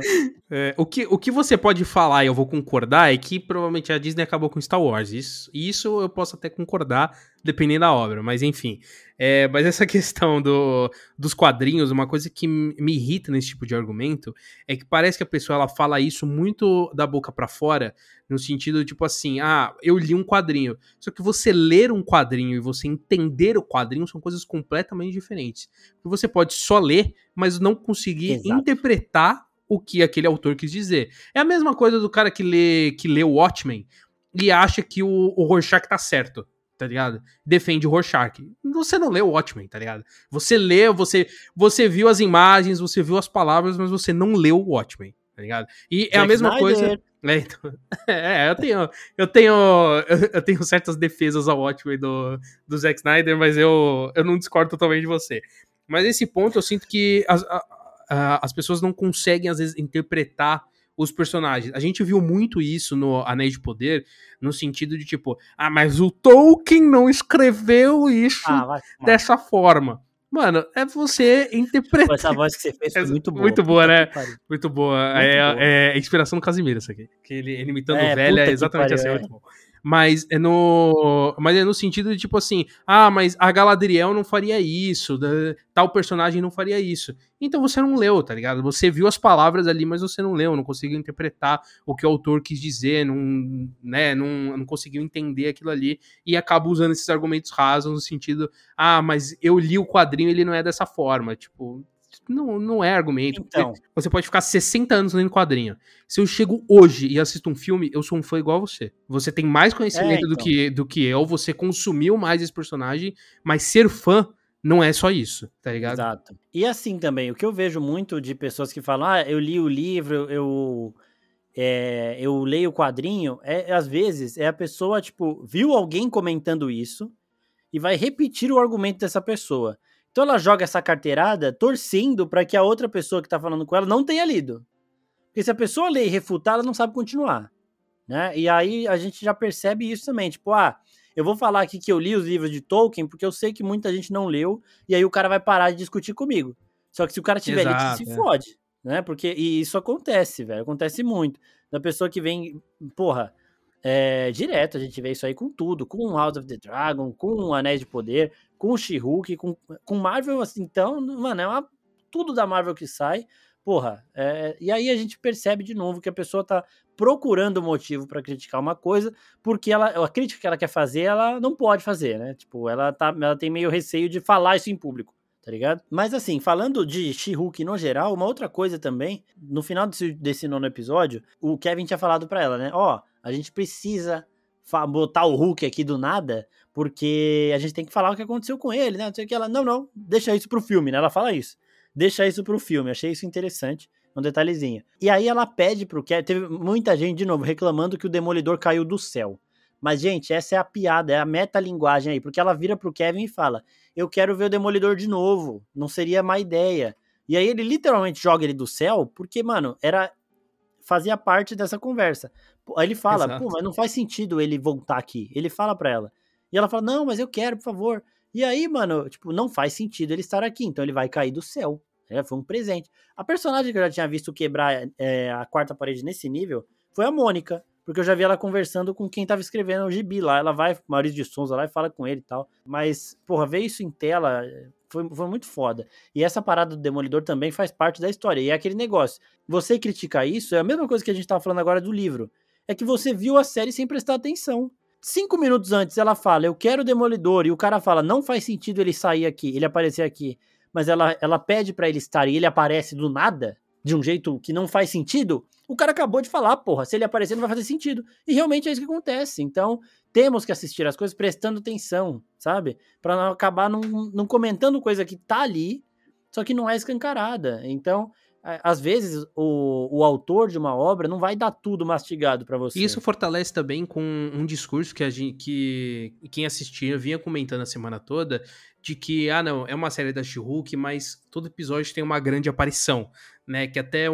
É, o, que, o que você pode falar, e eu vou concordar, é que provavelmente a Disney acabou com Star Wars. Isso, isso eu posso até concordar, dependendo da obra, mas enfim. É, mas essa questão do, dos quadrinhos, uma coisa que me irrita nesse tipo de argumento é que parece que a pessoa ela fala isso muito da boca para fora, no sentido tipo assim, ah, eu li um quadrinho. Só que você ler um quadrinho e você entender o quadrinho são coisas completamente diferentes. Você pode só ler, mas não conseguir Exato. interpretar o que aquele autor quis dizer. É a mesma coisa do cara que lê que lê o Watchmen e acha que o, o Rorschach tá certo tá ligado? Defende o Rorschach. Você não leu o Watchmen, tá ligado? Você leu, você, você viu as imagens, você viu as palavras, mas você não leu o Watchmen, tá ligado? E Jack é a mesma Snyder. coisa. É, então, é, eu tenho, eu tenho, eu tenho certas defesas ao Watchmen do, do Zack Snyder, mas eu, eu não discordo totalmente de você. Mas esse ponto eu sinto que as, a, a, as pessoas não conseguem, às vezes, interpretar os personagens. A gente viu muito isso no Anéis de Poder, no sentido de tipo, ah, mas o Tolkien não escreveu isso ah, dessa forma. Mano, é você interpretar. Essa voz que você fez foi muito boa. Muito boa, né? Muito boa. Muito é, boa. é, inspiração do Casimiro, isso aqui. Que ele, ele imitando é, velha é exatamente assim, é muito bom. Mas é no. Mas é no sentido de, tipo assim, ah, mas a Galadriel não faria isso, tal personagem não faria isso. Então você não leu, tá ligado? Você viu as palavras ali, mas você não leu, não conseguiu interpretar o que o autor quis dizer, não, né, não, não conseguiu entender aquilo ali e acaba usando esses argumentos rasos no sentido, ah, mas eu li o quadrinho, ele não é dessa forma. Tipo, não, não é argumento. Então. Você pode ficar 60 anos lendo quadrinho. Se eu chego hoje e assisto um filme, eu sou um fã igual a você. Você tem mais conhecimento é, então. do, que, do que eu, você consumiu mais esse personagem, mas ser fã não é só isso, tá ligado? Exato. E assim também, o que eu vejo muito de pessoas que falam, ah, eu li o livro, eu. É, eu leio o quadrinho, é, às vezes é a pessoa, tipo, viu alguém comentando isso e vai repetir o argumento dessa pessoa. Então ela joga essa carteirada torcendo para que a outra pessoa que tá falando com ela não tenha lido. Porque se a pessoa lê e refutar, ela não sabe continuar. Né? E aí a gente já percebe isso também. Tipo, ah, eu vou falar aqui que eu li os livros de Tolkien porque eu sei que muita gente não leu e aí o cara vai parar de discutir comigo. Só que se o cara tiver Exato, lido, se é. fode. Né? Porque e isso acontece, velho. Acontece muito. Da pessoa que vem, porra, é, direto, a gente vê isso aí com tudo, com House of the Dragon, com Anéis de Poder, com She-Hulk, com, com Marvel, assim, então, mano, é uma, tudo da Marvel que sai, porra, é, e aí a gente percebe de novo que a pessoa tá procurando motivo para criticar uma coisa, porque ela, a crítica que ela quer fazer, ela não pode fazer, né? Tipo, ela, tá, ela tem meio receio de falar isso em público tá ligado? Mas assim, falando de She-Hulk no geral, uma outra coisa também, no final desse, desse nono episódio, o Kevin tinha falado para ela, né? Ó, oh, a gente precisa botar o Hulk aqui do nada, porque a gente tem que falar o que aconteceu com ele, né? Não sei o que ela, não, não, deixa isso pro filme, né? Ela fala isso. Deixa isso pro filme. Achei isso interessante, um detalhezinho. E aí ela pede pro Kevin, teve muita gente de novo reclamando que o Demolidor caiu do céu. Mas, gente, essa é a piada, é a metalinguagem aí, porque ela vira pro Kevin e fala: Eu quero ver o Demolidor de novo, não seria má ideia. E aí ele literalmente joga ele do céu, porque, mano, era. fazia parte dessa conversa. Aí ele fala, Exato. pô, mas não faz sentido ele voltar aqui. Ele fala pra ela. E ela fala, não, mas eu quero, por favor. E aí, mano, tipo, não faz sentido ele estar aqui, então ele vai cair do céu. É, foi um presente. A personagem que eu já tinha visto quebrar é, a quarta parede nesse nível foi a Mônica porque eu já vi ela conversando com quem tava escrevendo o gibi lá. Ela vai, Maurício de Souza lá e fala com ele e tal. Mas, porra, ver isso em tela foi, foi muito foda. E essa parada do Demolidor também faz parte da história. E é aquele negócio. Você criticar isso é a mesma coisa que a gente tava falando agora do livro. É que você viu a série sem prestar atenção. Cinco minutos antes ela fala, eu quero o Demolidor, e o cara fala, não faz sentido ele sair aqui, ele aparecer aqui. Mas ela, ela pede para ele estar e ele aparece do nada de um jeito que não faz sentido, o cara acabou de falar, porra, se ele aparecer não vai fazer sentido. E realmente é isso que acontece. Então, temos que assistir as coisas prestando atenção, sabe? Para não acabar não, não comentando coisa que tá ali, só que não é escancarada. Então, às vezes o, o autor de uma obra não vai dar tudo mastigado para você. Isso fortalece também com um discurso que a gente, que quem assistia vinha comentando a semana toda de que ah não é uma série da She-Hulk, mas todo episódio tem uma grande aparição, né? Que até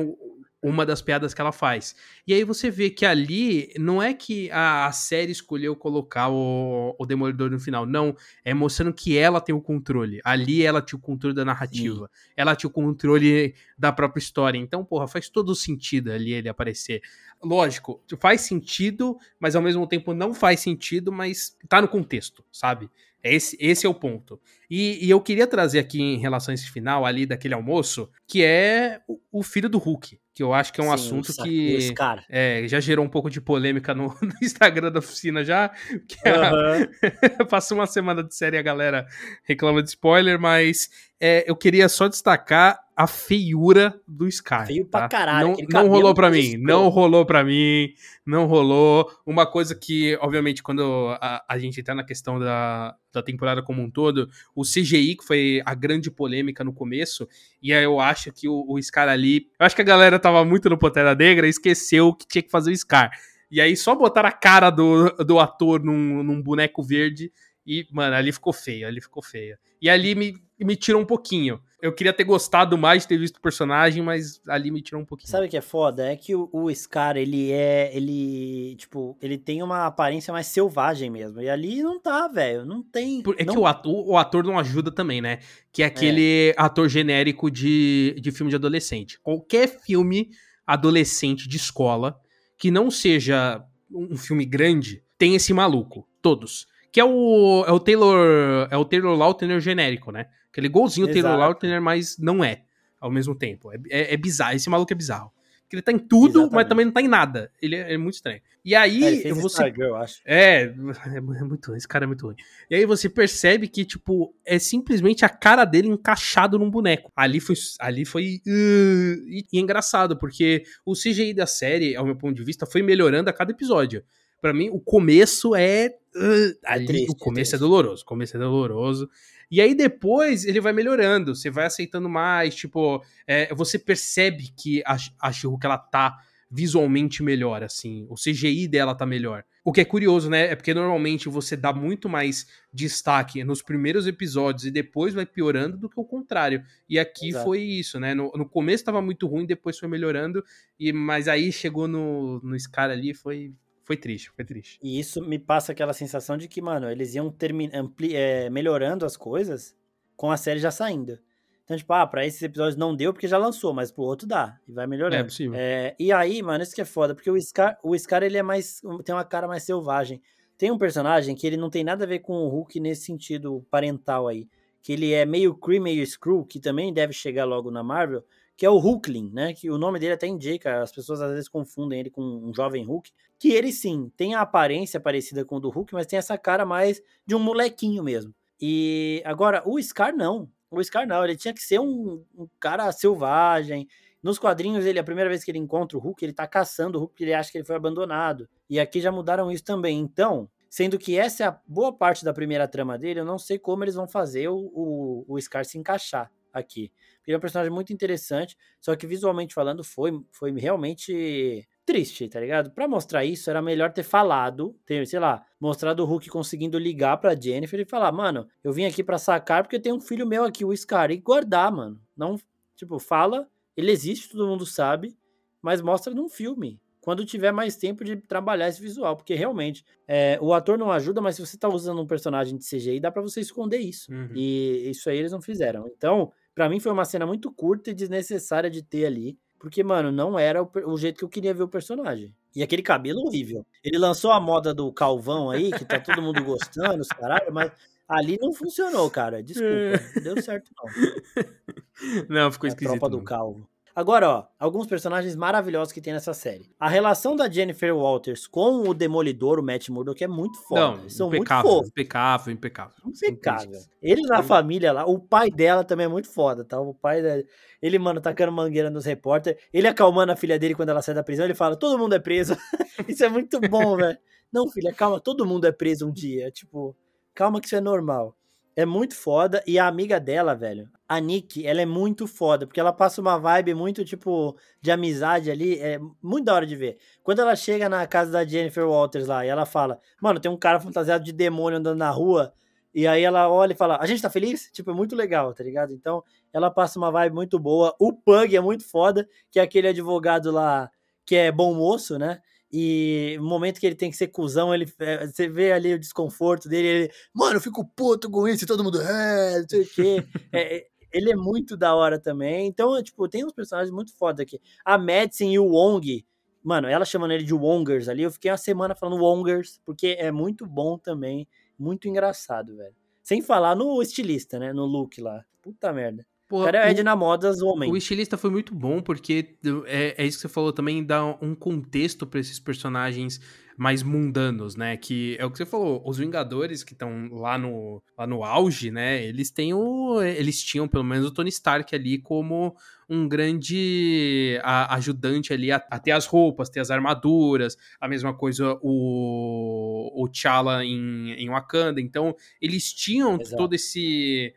uma das piadas que ela faz. E aí você vê que ali não é que a, a série escolheu colocar o, o, Demolidor no final, não. É mostrando que ela tem o controle. Ali ela tinha o controle da narrativa. Sim. Ela tinha o controle da própria história. Então, porra, faz todo sentido ali ele aparecer. Lógico, faz sentido, mas ao mesmo tempo não faz sentido, mas tá no contexto, sabe? Esse, esse é o ponto. E, e, eu queria trazer aqui em relação a esse final ali daquele almoço, que é o, o filho do Hulk que eu acho que é um Sim, assunto que é, já gerou um pouco de polêmica no, no Instagram da oficina já. Que uhum. passou uma semana de série e a galera reclama de spoiler, mas é, eu queria só destacar a feiura do Sky. Feio tá? pra caralho. Não, não rolou pra mim, não rolou pra mim, não rolou. Uma coisa que, obviamente, quando a, a gente tá na questão da, da temporada como um todo, o CGI, que foi a grande polêmica no começo, e aí eu acho que o, o Scar ali. Eu acho que a galera tava muito no Pantera Negra e esqueceu que tinha que fazer o Scar. E aí só botar a cara do, do ator num, num boneco verde e, mano, ali ficou feio, ali ficou feia. E ali me, me tirou um pouquinho. Eu queria ter gostado mais de ter visto o personagem, mas ali me tirou um pouquinho. Sabe o que é foda? É que o, o Scar, ele é. Ele. Tipo, ele tem uma aparência mais selvagem mesmo. E ali não tá, velho. Não tem. É não... que o ator, o ator não ajuda também, né? Que é aquele é. ator genérico de, de filme de adolescente. Qualquer filme adolescente de escola que não seja um filme grande tem esse maluco. Todos. Que é o, é o Taylor. É o Taylor Lautner genérico, né? Aquele golzinho Exato. Taylor Lautner, mas não é ao mesmo tempo. É, é, é bizarro. Esse maluco é bizarro. Que ele tá em tudo, Exatamente. mas também não tá em nada. Ele é, é muito estranho. E aí. É, você... Stargirl, eu acho. É, é muito Esse cara é muito ruim. E aí você percebe que, tipo, é simplesmente a cara dele encaixado num boneco. Ali foi. Ali foi. Uh, e, e é engraçado, porque o CGI da série, ao meu ponto de vista, foi melhorando a cada episódio para mim, o começo é. Uh, ali, triste, o começo é doloroso. O começo é doloroso. E aí depois ele vai melhorando, você vai aceitando mais, tipo, é, você percebe que a, a she ela tá visualmente melhor, assim, o CGI dela tá melhor. O que é curioso, né? É porque normalmente você dá muito mais destaque nos primeiros episódios e depois vai piorando do que o contrário. E aqui Exato. foi isso, né? No, no começo tava muito ruim, depois foi melhorando, e mas aí chegou no, no Scar ali foi foi triste, foi triste. E isso me passa aquela sensação de que, mano, eles iam ampli é, melhorando as coisas com a série já saindo. Então, tipo, ah, pra esses episódios não deu porque já lançou, mas pro outro dá. E vai melhorando. É possível. É, e aí, mano, isso que é foda, porque o Scar, o Scar, ele é mais. tem uma cara mais selvagem. Tem um personagem que ele não tem nada a ver com o Hulk nesse sentido parental aí. Que ele é meio Cree, meio Screw, que também deve chegar logo na Marvel, que é o Hulkling, né? Que o nome dele até indica, as pessoas às vezes confundem ele com um jovem Hulk, que ele sim tem a aparência parecida com o do Hulk, mas tem essa cara mais de um molequinho mesmo. E agora o Scar não. O Scar não, ele tinha que ser um, um cara selvagem. Nos quadrinhos, ele, a primeira vez que ele encontra o Hulk, ele tá caçando o Hulk porque ele acha que ele foi abandonado. E aqui já mudaram isso também. Então, sendo que essa é a boa parte da primeira trama dele, eu não sei como eles vão fazer o, o, o Scar se encaixar aqui. Ele é um personagem muito interessante, só que visualmente falando foi, foi realmente triste, tá ligado? Para mostrar isso, era melhor ter falado, ter, sei lá, mostrado o Hulk conseguindo ligar pra Jennifer e falar, mano, eu vim aqui para sacar porque tem um filho meu aqui, o Scar, e guardar, mano. Não, tipo, fala, ele existe, todo mundo sabe, mas mostra num filme. Quando tiver mais tempo de trabalhar esse visual, porque realmente é, o ator não ajuda, mas se você tá usando um personagem de CGI, dá para você esconder isso. Uhum. E isso aí eles não fizeram. Então, para mim foi uma cena muito curta e desnecessária de ter ali. Porque, mano, não era o, o, jeito que eu queria ver o personagem. E aquele cabelo horrível. Ele lançou a moda do calvão aí, que tá todo mundo gostando, os caralho, mas ali não funcionou, cara. Desculpa. Não deu certo, não. Não, ficou esquisito. A tropa do calvo. Agora, ó, alguns personagens maravilhosos que tem nessa série. A relação da Jennifer Walters com o Demolidor, o Matt Murdock, é muito foda. Não, são impecável, muito fofos. Impecável, impecável. Impecável. Ele na família lá, o pai dela também é muito foda, tá? O pai dela, ele, mano, tacando mangueira nos repórteres, ele acalmando a filha dele quando ela sai da prisão, ele fala, todo mundo é preso. isso é muito bom, velho. Não, filha, calma, todo mundo é preso um dia. Tipo, calma que isso é normal. É muito foda. E a amiga dela, velho, a Nick, ela é muito foda, porque ela passa uma vibe muito, tipo, de amizade ali. É muito da hora de ver. Quando ela chega na casa da Jennifer Walters lá e ela fala, mano, tem um cara fantasiado de demônio andando na rua. E aí ela olha e fala, a gente tá feliz? Tipo, é muito legal, tá ligado? Então, ela passa uma vibe muito boa. O Pug é muito foda, que é aquele advogado lá que é bom moço, né? E no momento que ele tem que ser cuzão, ele, é, você vê ali o desconforto dele, ele, mano, eu fico puto com isso, e todo mundo, é, não sei o quê. É, ele é muito da hora também. Então, tipo, tem uns personagens muito foda aqui. A Madison e o Wong, mano, ela chamando ele de Wongers ali, eu fiquei uma semana falando Wongers, porque é muito bom também, muito engraçado, velho. Sem falar no estilista, né, no look lá. Puta merda. Pô, o cara é Modas homem. O estilista foi muito bom, porque é, é isso que você falou também, dá um contexto para esses personagens mais mundanos, né? Que é o que você falou, os Vingadores que estão lá no, lá no auge, né? Eles têm o. Eles tinham pelo menos o Tony Stark ali como um grande a, ajudante ali a, a, ter as roupas, ter as armaduras, a mesma coisa o, o T'Challa em, em Wakanda. Então, eles tinham Exato. todo esse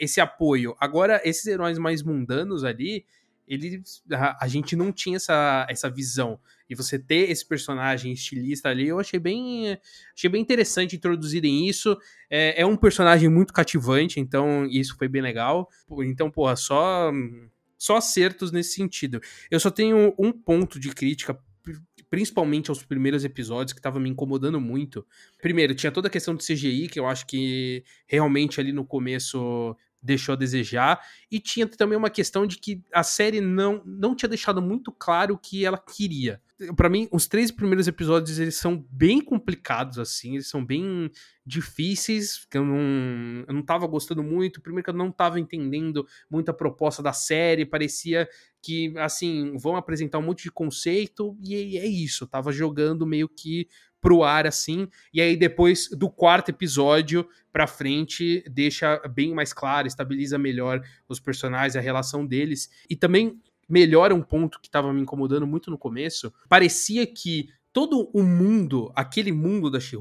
esse apoio. Agora, esses heróis mais mundanos ali, ele, a, a, gente não tinha essa, essa visão. E você ter esse personagem estilista ali, eu achei bem, achei bem interessante introduzirem isso. É, é um personagem muito cativante, então isso foi bem legal. Então, porra, só, só acertos nesse sentido. Eu só tenho um ponto de crítica principalmente aos primeiros episódios, que estava me incomodando muito. Primeiro, tinha toda a questão do CGI, que eu acho que realmente ali no começo deixou a desejar. E tinha também uma questão de que a série não, não tinha deixado muito claro o que ela queria. para mim, os três primeiros episódios eles são bem complicados, assim, eles são bem difíceis, que eu não, eu não tava gostando muito. Primeiro que eu não tava entendendo muito a proposta da série, parecia que, assim, vão apresentar um monte de conceito e é isso. Eu tava jogando meio que pro ar assim, e aí depois do quarto episódio pra frente deixa bem mais claro, estabiliza melhor os personagens, a relação deles, e também melhora um ponto que tava me incomodando muito no começo, parecia que todo o mundo, aquele mundo da she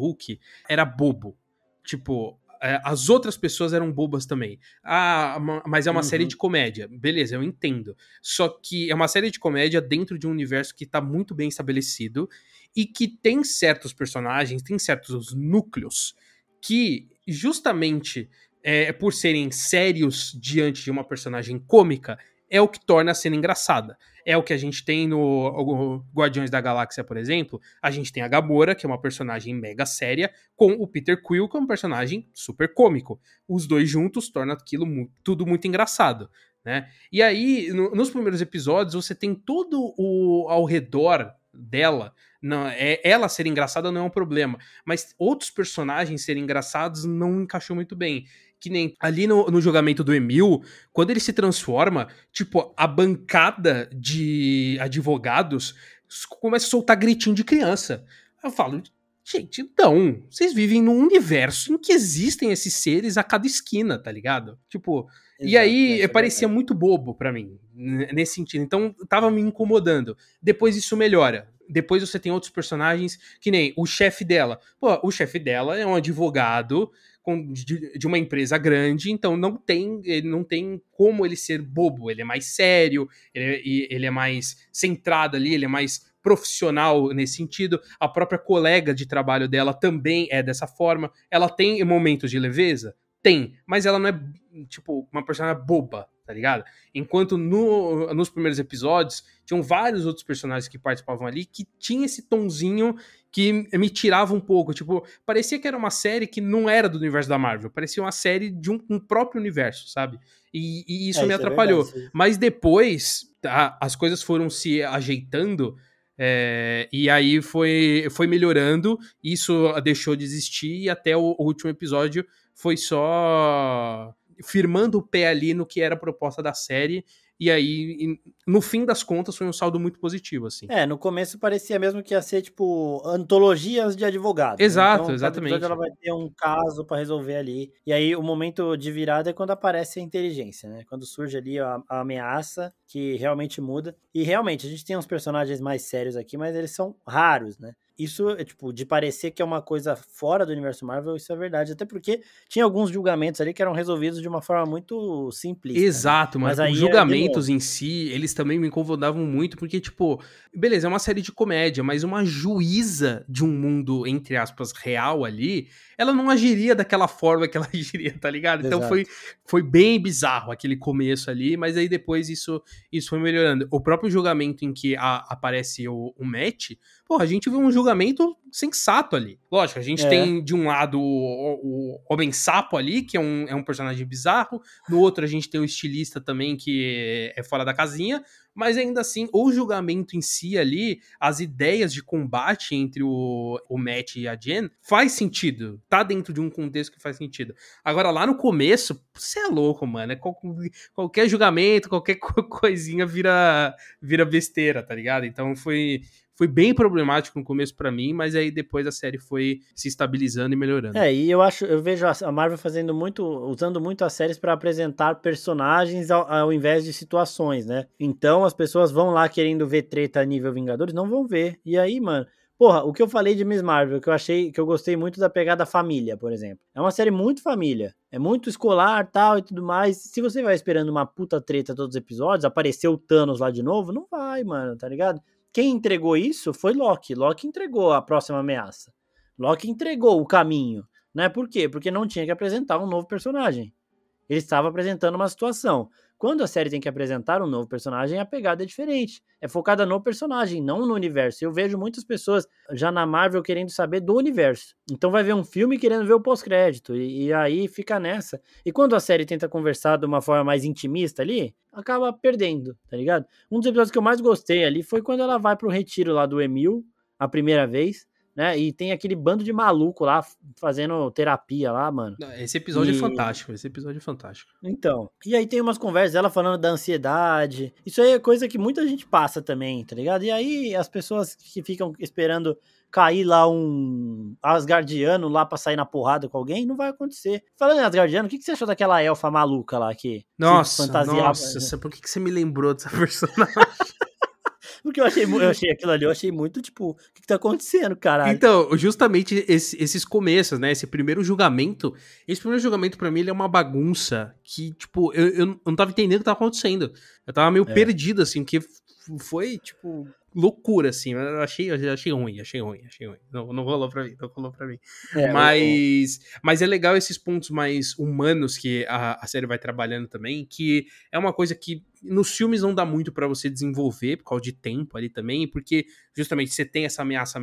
era bobo. Tipo, é, as outras pessoas eram bobas também. Ah, mas é uma uhum. série de comédia. Beleza, eu entendo. Só que é uma série de comédia dentro de um universo que tá muito bem estabelecido e que tem certos personagens, tem certos núcleos que, justamente é, por serem sérios diante de uma personagem cômica, é o que torna a cena engraçada. É o que a gente tem no Guardiões da Galáxia, por exemplo. A gente tem a Gamora, que é uma personagem mega séria, com o Peter Quill, que é um personagem super cômico. Os dois juntos tornam aquilo tudo muito engraçado. Né? E aí, no, nos primeiros episódios, você tem todo o ao redor dela não, é, ela ser engraçada não é um problema, mas outros personagens serem engraçados não encaixou muito bem. Que nem ali no, no julgamento do Emil, quando ele se transforma, tipo, a bancada de advogados começa a soltar gritinho de criança. Eu falo, gente, então, vocês vivem num universo em que existem esses seres a cada esquina, tá ligado? Tipo, e aí é parecia muito bobo para mim, nesse sentido. Então, tava me incomodando. Depois isso melhora depois você tem outros personagens, que nem o chefe dela. Pô, o chefe dela é um advogado com, de, de, uma empresa grande, então não tem, ele não tem como ele ser bobo. Ele é mais sério, ele, ele é mais centrado ali, ele é mais profissional nesse sentido. A própria colega de trabalho dela também é dessa forma. Ela tem momentos de leveza? Tem, mas ela não é, tipo, uma personagem boba, tá ligado? Enquanto no, nos primeiros episódios tinham vários outros personagens que participavam ali que tinha esse tonzinho que me tirava um pouco. Tipo, parecia que era uma série que não era do universo da Marvel, parecia uma série de um, um próprio universo, sabe? E, e isso é, me isso atrapalhou. É verdade, Mas depois tá, as coisas foram se ajeitando. É, e aí foi, foi melhorando, isso deixou de existir, e até o, o último episódio foi só firmando o pé ali no que era a proposta da série. E aí, no fim das contas, foi um saldo muito positivo, assim. É, no começo parecia mesmo que ia ser, tipo, antologias de advogados. Né? Exato, né? então, exatamente. ela vai ter um caso para resolver ali. E aí, o momento de virada é quando aparece a inteligência, né? Quando surge ali a, a ameaça que realmente muda. E realmente, a gente tem uns personagens mais sérios aqui, mas eles são raros, né? isso, é, tipo, de parecer que é uma coisa fora do universo Marvel, isso é verdade. Até porque tinha alguns julgamentos ali que eram resolvidos de uma forma muito simples. Né? Exato, né? mas, mas os julgamentos em si, eles também me incomodavam muito, porque, tipo, beleza, é uma série de comédia, mas uma juíza de um mundo, entre aspas, real ali, ela não agiria daquela forma que ela agiria, tá ligado? Então foi, foi bem bizarro aquele começo ali, mas aí depois isso, isso foi melhorando. O próprio julgamento em que a, aparece o, o Matt, pô, a gente viu um julgamento sensato ali. Lógico, a gente é. tem de um lado o, o Homem Sapo ali, que é um, é um personagem bizarro, no outro a gente tem o estilista também, que é fora da casinha, mas ainda assim, o julgamento em si ali, as ideias de combate entre o, o Matt e a Jen, faz sentido. Tá dentro de um contexto que faz sentido. Agora, lá no começo, você é louco, mano. É qual, qualquer julgamento, qualquer coisinha vira, vira besteira, tá ligado? Então foi foi bem problemático no começo para mim, mas aí depois a série foi se estabilizando e melhorando. É, e eu acho, eu vejo a Marvel fazendo muito, usando muito as séries para apresentar personagens ao, ao, invés de situações, né? Então as pessoas vão lá querendo ver treta nível Vingadores, não vão ver. E aí, mano, Porra, o que eu falei de Miss Marvel, que eu achei, que eu gostei muito da pegada família, por exemplo. É uma série muito família. É muito escolar, tal e tudo mais. Se você vai esperando uma puta treta todos os episódios, apareceu o Thanos lá de novo, não vai, mano, tá ligado? Quem entregou isso foi Loki. Loki entregou a próxima ameaça. Loki entregou o caminho. Né? Por quê? Porque não tinha que apresentar um novo personagem. Ele estava apresentando uma situação. Quando a série tem que apresentar um novo personagem, a pegada é diferente. É focada no personagem, não no universo. Eu vejo muitas pessoas já na Marvel querendo saber do universo. Então vai ver um filme querendo ver o pós-crédito. E, e, aí fica nessa. E quando a série tenta conversar de uma forma mais intimista ali, acaba perdendo, tá ligado? Um dos episódios que eu mais gostei ali foi quando ela vai pro retiro lá do Emil, a primeira vez né? E tem aquele bando de maluco lá fazendo terapia lá, mano. Esse episódio é e... é fantástico, esse episódio é fantástico. Então, e aí tem umas conversas ela falando da ansiedade. Isso aí é coisa que muita gente passa também, tá ligado? E aí as pessoas que ficam esperando cair lá um Asgardiano lá pra sair na porrada com alguém, não vai acontecer. Falando em Asgardiano, o que, que você achou daquela elfa maluca lá que Nossa, nossa, por que, que você me lembrou dessa personagem? Porque eu achei, eu achei aquilo ali, eu achei muito, tipo, o que, que tá acontecendo, caralho? Então, justamente esse, esses começos, né? Esse primeiro julgamento. Esse primeiro julgamento, para mim, ele é uma bagunça que, tipo, eu, eu não tava entendendo o que tava acontecendo. Eu tava meio é. perdido, assim, porque foi, tipo, loucura, assim. Eu achei, eu achei ruim, achei ruim, achei ruim. Não, não rolou pra mim, não rolou pra mim. É, mas, eu... mas é legal esses pontos mais humanos que a, a série vai trabalhando também, que é uma coisa que nos filmes não dá muito para você desenvolver, por causa de tempo ali também, porque justamente você tem essa ameaça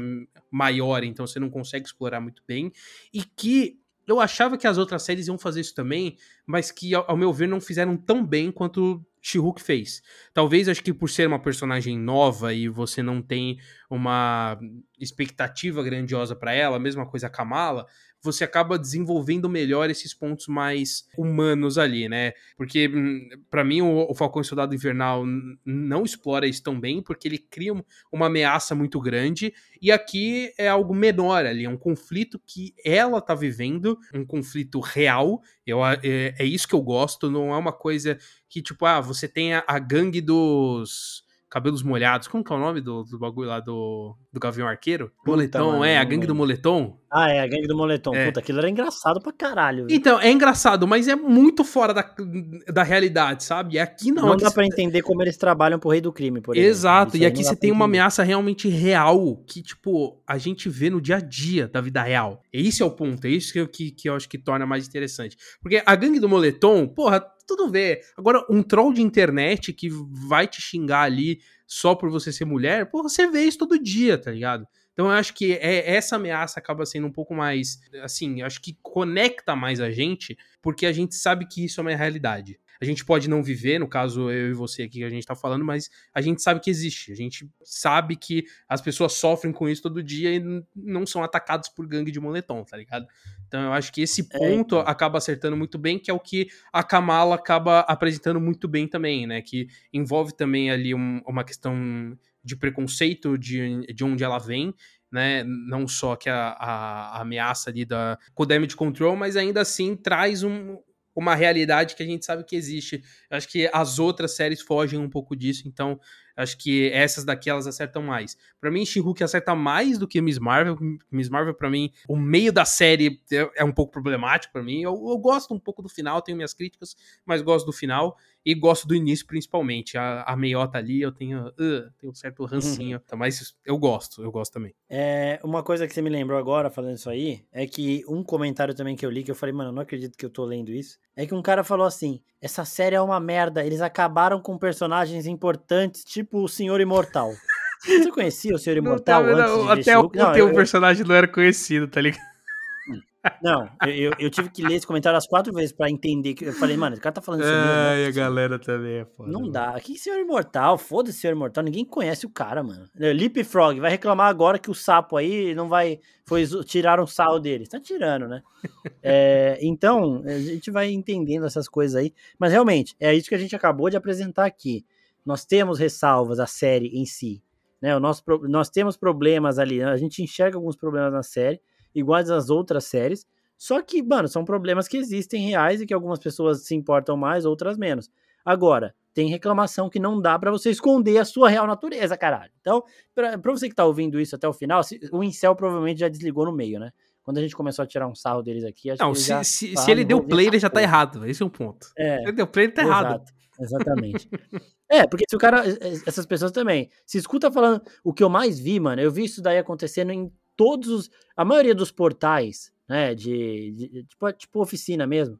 maior, então você não consegue explorar muito bem, e que eu achava que as outras séries iam fazer isso também, mas que, ao, ao meu ver, não fizeram tão bem quanto She-Hulk fez. Talvez acho que por ser uma personagem nova e você não tem uma expectativa grandiosa para ela, mesma coisa a Kamala, você acaba desenvolvendo melhor esses pontos mais humanos ali, né? Porque, hum, para mim, o, o Falcão e Soldado Invernal não explora isso tão bem, porque ele cria uma ameaça muito grande, e aqui é algo menor ali, é um conflito que ela tá vivendo, um conflito real, eu, é, é isso que eu gosto, não é uma coisa que, tipo, ah, você tem a, a gangue dos cabelos molhados. Como que é o nome do, do bagulho lá do, do Gavião Arqueiro? Puta, moletom, mano, é, a gangue do moletom. Ah, é, a gangue do moletom. É. Puta, aquilo era engraçado pra caralho. Viu? Então, é engraçado, mas é muito fora da, da realidade, sabe? E aqui não. Não aqui dá pra entender como eles trabalham pro rei do crime, por exemplo. Exato, e aqui você tem uma ameaça realmente real, que, tipo, a gente vê no dia a dia da vida real. Esse é o ponto, é isso que, que, que eu acho que torna mais interessante. Porque a gangue do moletom, porra, tudo vê. Agora, um troll de internet que vai te xingar ali só por você ser mulher, você vê isso todo dia, tá ligado? Então eu acho que é, essa ameaça acaba sendo um pouco mais, assim, acho que conecta mais a gente, porque a gente sabe que isso é uma realidade. A gente pode não viver, no caso eu e você aqui que a gente tá falando, mas a gente sabe que existe. A gente sabe que as pessoas sofrem com isso todo dia e não são atacados por gangue de moletom, tá ligado? Então eu acho que esse é, ponto é, acaba acertando muito bem, que é o que a Kamala acaba apresentando muito bem também, né? Que envolve também ali um, uma questão de preconceito de, de onde ela vem, né? Não só que a, a, a ameaça ali da com damage control, mas ainda assim traz um, uma realidade que a gente sabe que existe. Eu acho que as outras séries fogem um pouco disso, então acho que essas daqui elas acertam mais. Para mim, She-Hulk acerta mais do que Miss Marvel. Miss Marvel, para mim, o meio da série é, é um pouco problemático para mim. Eu, eu, gosto um pouco do final, tenho minhas críticas, mas gosto do final. E gosto do início, principalmente. A, a meiota ali, eu tenho, uh, tenho um certo rancinho. Uhum. Mas eu gosto, eu gosto também. É, uma coisa que você me lembrou agora, falando isso aí, é que um comentário também que eu li, que eu falei, mano, não acredito que eu tô lendo isso, é que um cara falou assim, essa série é uma merda, eles acabaram com personagens importantes, tipo o Senhor Imortal. Você conhecia o Senhor Imortal não, não, antes Até o, não, teu eu, personagem não era conhecido, tá ligado? Não, eu, eu, tive que ler esse comentário as quatro vezes pra entender. que Eu falei, mano, o cara tá falando isso mesmo. É, e a galera também é foda. Não mano. dá. Que Senhor Imortal? Foda-se Senhor Imortal. Ninguém conhece o cara, mano. Leapfrog vai reclamar agora que o sapo aí não vai. Foi, tiraram o sal dele. Tá tirando, né? é, então, a gente vai entendendo essas coisas aí. Mas realmente, é isso que a gente acabou de apresentar aqui. Nós temos ressalvas à série em si. Né? O nosso, nós temos problemas ali. A gente enxerga alguns problemas na série iguais às outras séries. Só que, mano, são problemas que existem reais e que algumas pessoas se importam mais, outras menos. Agora, tem reclamação que não dá para você esconder a sua real natureza, caralho. Então, pra, pra, você que tá ouvindo isso até o final, o Incel provavelmente já desligou no meio, né? Quando a gente começou a tirar um sarro deles aqui, acho não, que se, já, se, se ele deu play, ele já tá errado. Esse é um ponto. É, se ele deu play, ele tá exato, errado. Exatamente. é, porque se o cara. Essas pessoas também. Se escuta falando. O que eu mais vi, mano, eu vi isso daí acontecendo em todos os. A maioria dos portais, né? De, de tipo, tipo oficina mesmo.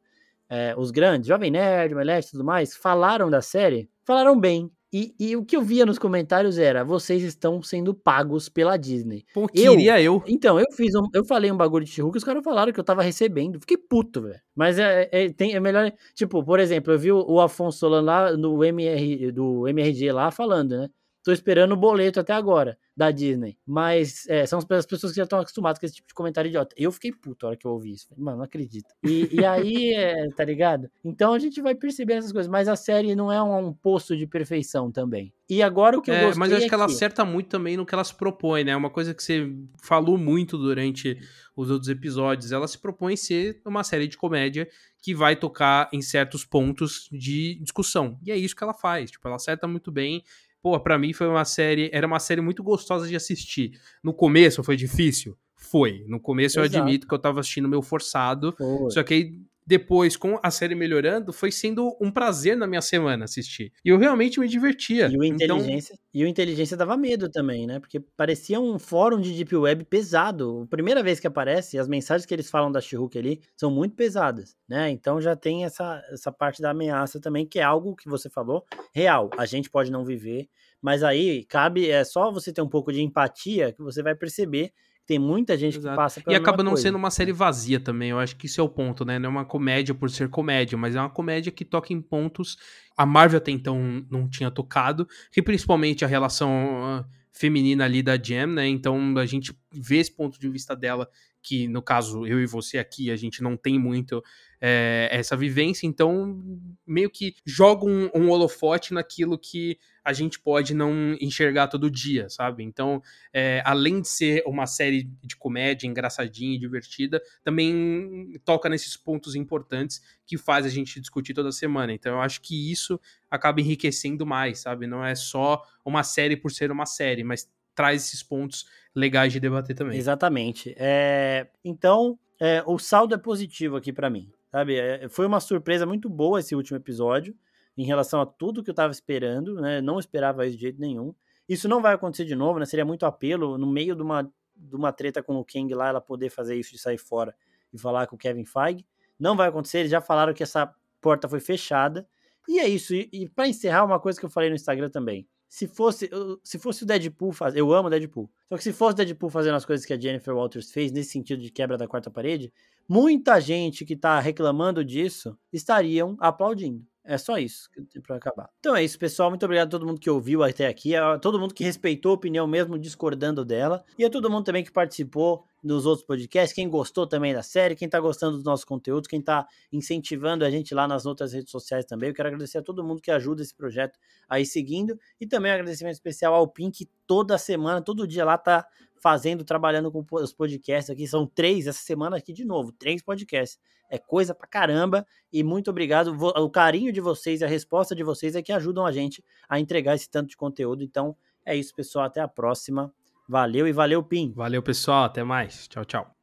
é, os grandes, Jovem Nerd, Melete e tudo mais, falaram da série, falaram bem. E, e, o que eu via nos comentários era: vocês estão sendo pagos pela Disney. Pô, queria eu. eu. Então, eu fiz um, eu falei um bagulho de Chihuahua que os caras falaram que eu tava recebendo. Fiquei puto, velho. Mas é, é, tem, é melhor. Tipo, por exemplo, eu vi o, o Afonso Solano lá no MR, do MRG lá falando, né? Tô esperando o boleto até agora da Disney. Mas é, são as pessoas que já estão acostumadas com esse tipo de comentário idiota. Eu fiquei puto a hora que eu ouvi isso. Mano, não acredito. E, e aí, é, tá ligado? Então a gente vai perceber essas coisas. Mas a série não é um, um poço de perfeição também. E agora o que eu é, gostei Mas eu acho é que ela acerta muito também no que ela se propõe, né? Uma coisa que você falou muito durante os outros episódios. Ela se propõe ser uma série de comédia que vai tocar em certos pontos de discussão. E é isso que ela faz. Tipo, ela acerta muito bem pô, para mim foi uma série, era uma série muito gostosa de assistir. No começo foi difícil? Foi. No começo Exato. eu admito que eu tava assistindo meio forçado. Foi. Só que aí depois, com a série melhorando, foi sendo um prazer na minha semana assistir. E eu realmente me divertia. E o então Inteligência, então... e o Inteligência dava medo também, né? Porque parecia um fórum de Deep Web pesado. A primeira vez que aparece, as mensagens que eles falam da Shihulk ali são muito pesadas, né? Então já tem essa, essa parte da ameaça também, que é algo que você falou, real. A gente pode não viver, mas aí cabe, é só você ter um pouco de empatia que você vai perceber tem muita gente Exato. que passa pela E acaba não coisa. sendo uma série vazia também, eu acho que isso é o ponto, né? Não é uma comédia por ser comédia, mas é uma comédia que toca em pontos a Marvel até então não tinha tocado, que principalmente a relação ah, feminina ali da Jam, né? Então a gente vê esse ponto de vista dela, que no caso eu e você aqui, a gente não tem muito é, essa vivência, então meio que joga um, um holofote naquilo que a gente pode não enxergar todo dia, sabe? Então, é, além de ser uma série de comédia engraçadinha e divertida, também toca nesses pontos importantes que faz a gente discutir toda semana. Então, eu acho que isso acaba enriquecendo mais, sabe? Não é só uma série por ser uma série, mas traz esses pontos legais de debater também. Exatamente. É, então, é, o saldo é positivo aqui para mim. Sabe? É, foi uma surpresa muito boa esse último episódio em relação a tudo que eu estava esperando, né? Não esperava isso de jeito nenhum. Isso não vai acontecer de novo, né? Seria muito apelo no meio de uma, de uma treta com o Kang lá, ela poder fazer isso de sair fora e falar com o Kevin Feige. Não vai acontecer, eles já falaram que essa porta foi fechada. E é isso. E, e para encerrar, uma coisa que eu falei no Instagram também. Se fosse, se fosse o Deadpool fazer. Eu amo Deadpool. Só que se fosse o Deadpool fazendo as coisas que a Jennifer Walters fez, nesse sentido de quebra da quarta parede, muita gente que está reclamando disso estariam aplaudindo. É só isso para acabar. Então é isso, pessoal. Muito obrigado a todo mundo que ouviu até aqui, a todo mundo que respeitou a opinião mesmo discordando dela, e a todo mundo também que participou dos outros podcasts, quem gostou também da série, quem tá gostando dos nossos conteúdos, quem tá incentivando a gente lá nas outras redes sociais também. Eu quero agradecer a todo mundo que ajuda esse projeto aí seguindo, e também um agradecimento especial ao Pink, que toda semana, todo dia lá tá fazendo, trabalhando com os podcasts aqui. São três essa semana aqui de novo, três podcasts. É coisa pra caramba. E muito obrigado. O carinho de vocês a resposta de vocês é que ajudam a gente a entregar esse tanto de conteúdo. Então é isso, pessoal. Até a próxima. Valeu e valeu, Pim. Valeu, pessoal. Até mais. Tchau, tchau.